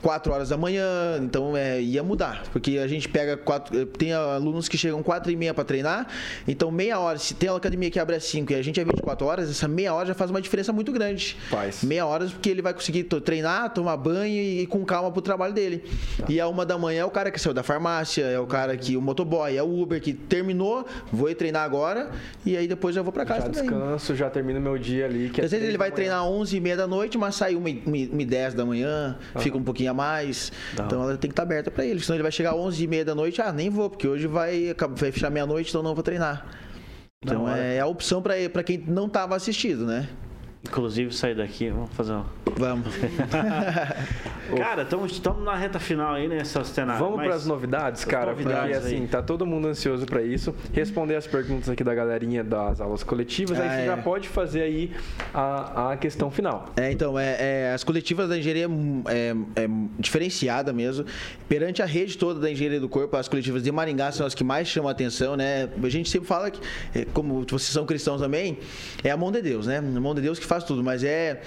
4 horas da manhã, então é, ia mudar, porque a gente pega quatro, eh, tem alunos que chegam 4 e meia para treinar, então meia hora, se tem uma academia que abre às 5 e a gente é 24 horas, essa meia hora já faz uma diferença muito grande. Faz. Meia hora porque ele vai conseguir treinar, tomar banho e, e com calma pro trabalho dele. Tá. E a uma da manhã é o cara que saiu da farmácia, é o cara que o motoboy, é o Uber que terminou, vou ir treinar agora e aí depois já vou para casa já também. descanso, já termino meu dia ali. Que é Às vezes ele vai treinar 11 e meia da noite, mas sai 1 e 10 da manhã, fica um pouquinho a mais. Não. Então ela tem que estar aberta para ele. Senão ele vai chegar às 11 e meia da noite, ah, nem vou, porque hoje vai, vai fechar meia-noite, então não vou treinar. Então é, é, a opção para quem não estava assistido, né? Inclusive, sair daqui, vamos fazer uma... Vamos. cara, estamos na reta final aí nessa cenário. Vamos para as novidades, cara, novidades porque assim, aí. tá todo mundo ansioso para isso. Responder as perguntas aqui da galerinha das aulas coletivas, ah, aí você é. já pode fazer aí a, a questão final. É, então, é, é as coletivas da engenharia é, é, diferenciada mesmo. Perante a rede toda da engenharia do corpo, as coletivas de Maringá são as que mais chamam a atenção, né? A gente sempre fala que, é, como vocês são cristãos também, é a mão de Deus, né? A mão de Deus que faz tudo, mas é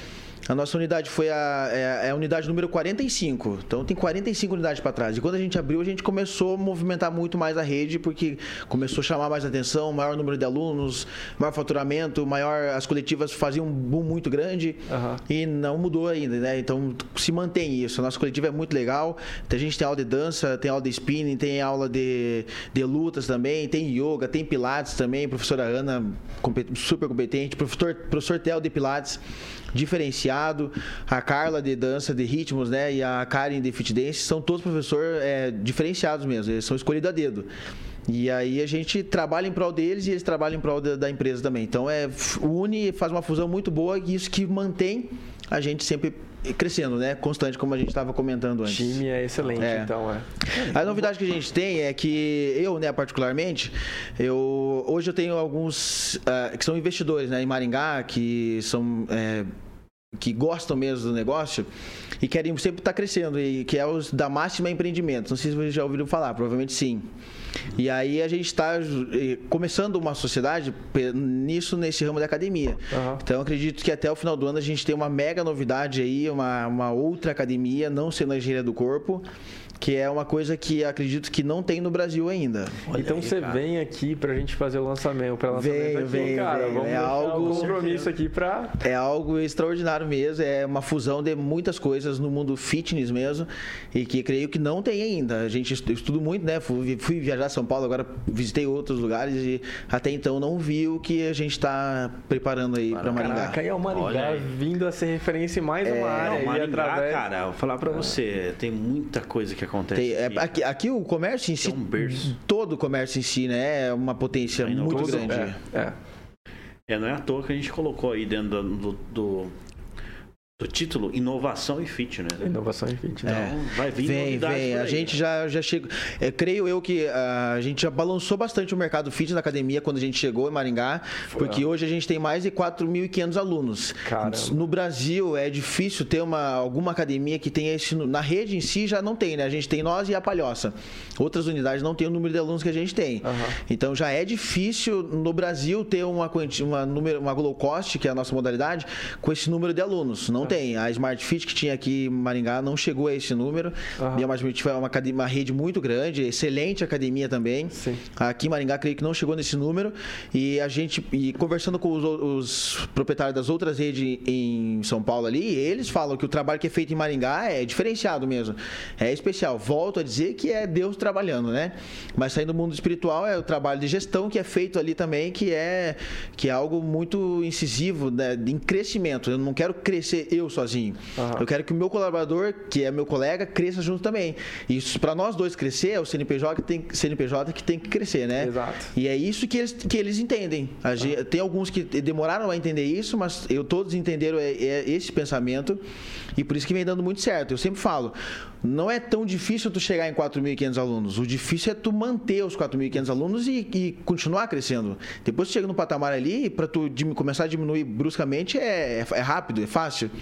a nossa unidade foi a, é, é a unidade número 45. Então tem 45 unidades para trás. E quando a gente abriu, a gente começou a movimentar muito mais a rede, porque começou a chamar mais atenção, maior número de alunos, maior faturamento, maior. As coletivas faziam um boom muito grande uhum. e não mudou ainda, né? Então se mantém isso. A nossa coletiva é muito legal. A gente tem aula de dança, tem aula de spinning, tem aula de, de lutas também, tem yoga, tem pilates também. Professora Ana, super competente. Professor, professor Theo de Pilates diferenciado. A Carla de dança de ritmos, né? E a Karen de fit dance são todos professores é, diferenciados mesmo. Eles são escolhidos a dedo. E aí a gente trabalha em prol deles e eles trabalham em prol da, da empresa também. Então é une faz uma fusão muito boa e isso que mantém a gente sempre crescendo, né? Constante, como a gente estava comentando antes. O time é excelente, é. então, é. A novidade que a gente tem é que eu, né, particularmente, eu hoje eu tenho alguns uh, que são investidores, né, em Maringá, que são é, que gostam mesmo do negócio e querem sempre estar crescendo, e que é os da Máxima Empreendimentos. Não sei se vocês já ouviram falar, provavelmente sim. E aí a gente está começando uma sociedade nisso, nesse ramo da academia. Uhum. Então acredito que até o final do ano a gente tem uma mega novidade aí, uma, uma outra academia, não sendo a engenharia do corpo, que é uma coisa que acredito que não tem no Brasil ainda. Olha então aí, você cara. vem aqui pra gente fazer o lançamento, para lançamento venho, aqui, venho, cara. Vamos é algo um compromisso aqui para É algo extraordinário mesmo, é uma fusão de muitas coisas no mundo fitness mesmo e que creio que não tem ainda. A gente estuda muito, né? Fui, fui viajar a São Paulo, agora visitei outros lugares e até então não vi o que a gente está preparando aí para Maringá. Caraca, e é o Maringá vindo a ser referência em mais é, uma área. Não, Maringá, através... cara, vou falar para você, tem muita coisa que acontece. Tem, é, aqui, aqui o comércio em si, um todo o comércio em si, né, é uma potência muito grande. É, é. é, não é à toa que a gente colocou aí dentro do, do do título Inovação e Fitness. Né? Inovação e Fitness. Então, é. vai vir Vem, vem. A gente já, já chega. É, creio eu que a gente já balançou bastante o mercado fitness na academia quando a gente chegou em Maringá, Foi. porque hoje a gente tem mais de 4.500 alunos. Caramba. No Brasil é difícil ter uma, alguma academia que tenha esse. Na rede em si já não tem, né? A gente tem nós e a Palhoça. Outras unidades não têm o número de alunos que a gente tem. Uhum. Então já é difícil no Brasil ter uma, uma, número, uma low cost, que é a nossa modalidade, com esse número de alunos. Não tem. A Smart Fit que tinha aqui em Maringá não chegou a esse número. Uhum. E a Smart Fit foi uma, uma rede muito grande, excelente academia também. Sim. Aqui em Maringá, creio que não chegou nesse número. E a gente, e conversando com os, os proprietários das outras redes em São Paulo ali, eles falam que o trabalho que é feito em Maringá é diferenciado mesmo. É especial. Volto a dizer que é Deus trabalhando, né? Mas saindo do mundo espiritual é o trabalho de gestão que é feito ali também, que é, que é algo muito incisivo, né? em crescimento. Eu não quero crescer eu sozinho. Uhum. Eu quero que o meu colaborador, que é meu colega, cresça junto também. Isso para nós dois crescer, é o CNPJ que tem, CNPJ que tem que crescer, né? Exato. E é isso que eles, que eles entendem. Gente, tem alguns que demoraram a entender isso, mas eu todos entenderam é, é esse pensamento e por isso que vem dando muito certo. Eu sempre falo, não é tão difícil tu chegar em 4.500 alunos. O difícil é tu manter os 4.500 alunos e, e, continuar crescendo. Depois tu chega no patamar ali, para tu começar a diminuir bruscamente é, é, é rápido, é fácil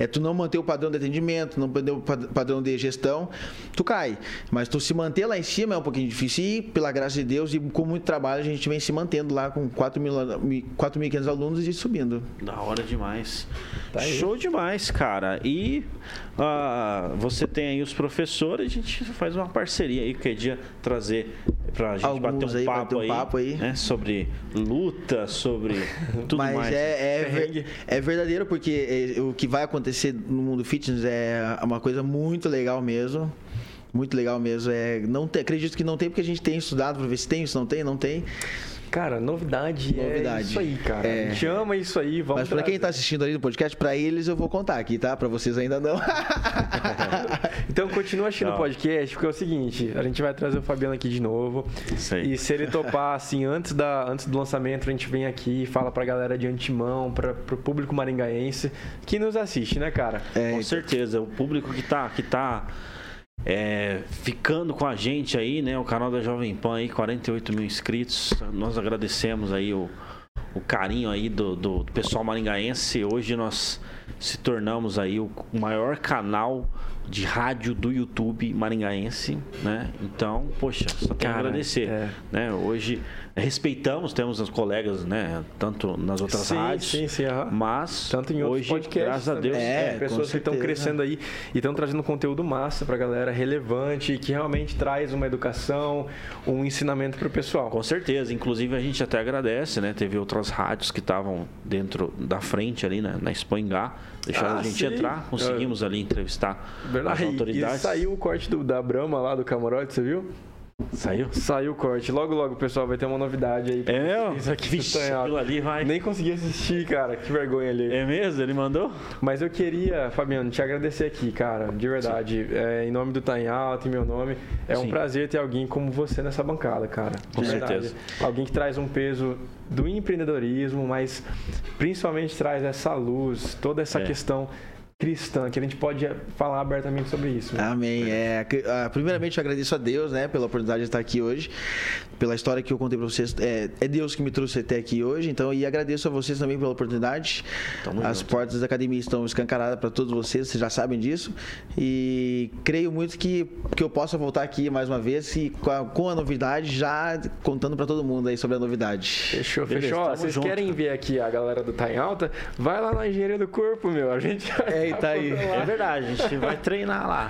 é tu não manter o padrão de atendimento, não manter o padrão de gestão, tu cai. Mas tu se manter lá em cima é um pouquinho difícil e, pela graça de Deus e com muito trabalho, a gente vem se mantendo lá com 4.500 alunos e subindo. Da hora demais. Tá Show demais, cara. E uh, você tem aí os professores, a gente faz uma parceria aí, que dia trazer pra gente Alguns bater um aí, papo, um aí, papo aí. Né, sobre luta, sobre tudo Mas mais. Mas é, é, é, verdadeiro, porque é, o que vai acontecer no mundo fitness é uma coisa muito legal mesmo. Muito legal mesmo. É, não acredito que não tem, porque a gente tem estudado para ver se tem, se não tem, não tem. Cara, novidade, novidade. é isso aí, cara. É... A gente ama isso aí, vamos Mas pra quem tá assistindo ali no podcast, pra eles eu vou contar aqui, tá? Pra vocês ainda não. então continua assistindo o podcast, porque é o seguinte, a gente vai trazer o Fabiano aqui de novo. E se ele topar, assim, antes, da, antes do lançamento, a gente vem aqui e fala pra galera de antemão, pra, pro público maringaense que nos assiste, né, cara? É, com certeza. O público que tá, que tá é, ficando com a gente aí, né? O canal da Jovem Pan aí, 48 mil inscritos. Nós agradecemos aí o, o carinho aí do, do pessoal maringaense. Hoje nós se tornamos aí o maior canal de rádio do YouTube maringaense, né? Então, poxa, só tenho a agradecer, é. né? Hoje respeitamos, temos os colegas, né? Tanto nas outras sim, rádios, sim, sim, mas tanto em outros hoje, podcasts, graças a Deus, é, pessoas que estão crescendo aí e estão trazendo conteúdo massa para a galera, relevante, que realmente traz uma educação, um ensinamento para o pessoal. Com certeza, inclusive a gente até agradece, né? Teve outras rádios que estavam dentro da frente ali, né? na Espanhá, deixaram ah, a gente sim. entrar, conseguimos ali entrevistar Verdade. as autoridades. E saiu o corte do, da Brahma lá do camarote, você viu? Saiu? Saiu o corte. Logo, logo, pessoal, vai ter uma novidade aí. É mesmo? Isso aqui Vixe, ali vai. Nem consegui assistir, cara. Que vergonha ali. É mesmo? Ele mandou? Mas eu queria, Fabiano, te agradecer aqui, cara. De verdade. É, em nome do Tá em Alto, em meu nome. É Sim. um prazer ter alguém como você nessa bancada, cara. Com certeza. Alguém que traz um peso do empreendedorismo, mas principalmente traz essa luz, toda essa é. questão cristã, que a gente pode falar abertamente sobre isso. Né? Amém. É, ah, primeiramente, eu agradeço a Deus né, pela oportunidade de estar aqui hoje, pela história que eu contei para vocês. É, é, Deus que me trouxe até aqui hoje, então, e agradeço a vocês também pela oportunidade. Tamo As junto. portas da academia estão escancaradas para todos vocês, vocês já sabem disso. E creio muito que, que eu possa voltar aqui mais uma vez e com a, com a novidade, já contando para todo mundo aí sobre a novidade. Fechou, Beleza, fechou. Vocês junto. querem ver aqui a galera do Tá em Alta? Vai lá na engenharia do corpo, meu. A gente. É tá aí. É verdade, a gente vai treinar lá.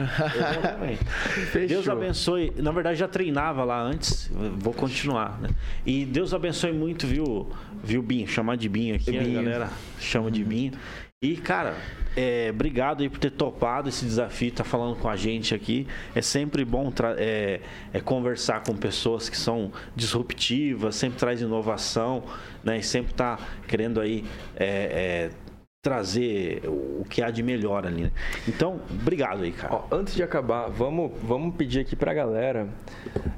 Deus abençoe. Na verdade, já treinava lá antes. Vou continuar, né? E Deus abençoe muito, viu, viu Binho? Chamar de Binho aqui, Binho. a galera chama de Binho. E, cara, é, obrigado aí por ter topado esse desafio, tá falando com a gente aqui. É sempre bom é, é, conversar com pessoas que são disruptivas, sempre traz inovação, né? E sempre tá querendo aí é, é trazer o que há de melhor ali. Né? Então, obrigado aí, cara. Ó, antes de acabar, vamos, vamos pedir aqui pra galera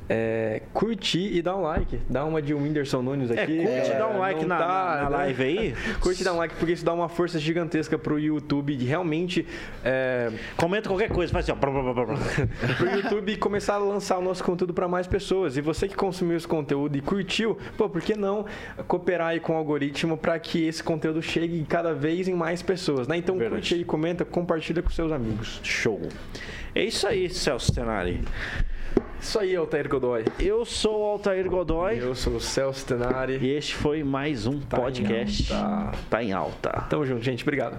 é, curtir e dar um like. Dá uma de Whindersson Nunes é, aqui. É, curte e dá um like na, tá, na, na, né? live aí. curte e dá um like, porque isso dá uma força gigantesca pro YouTube de realmente... É... Comenta qualquer coisa, faz assim, ó. pro YouTube começar a lançar o nosso conteúdo para mais pessoas. E você que consumiu esse conteúdo e curtiu, pô, por que não cooperar aí com o algoritmo para que esse conteúdo chegue cada vez mais pessoas, né? Então Verdade. curte aí, comenta, compartilha com seus amigos. Show. É isso aí, Celso Tenari. Isso aí, Altair Godoy. Eu sou o Altair Godoy. Eu sou o Celso Tenari. E este foi mais um tá podcast. Em tá em alta. Tamo junto, gente. Obrigado.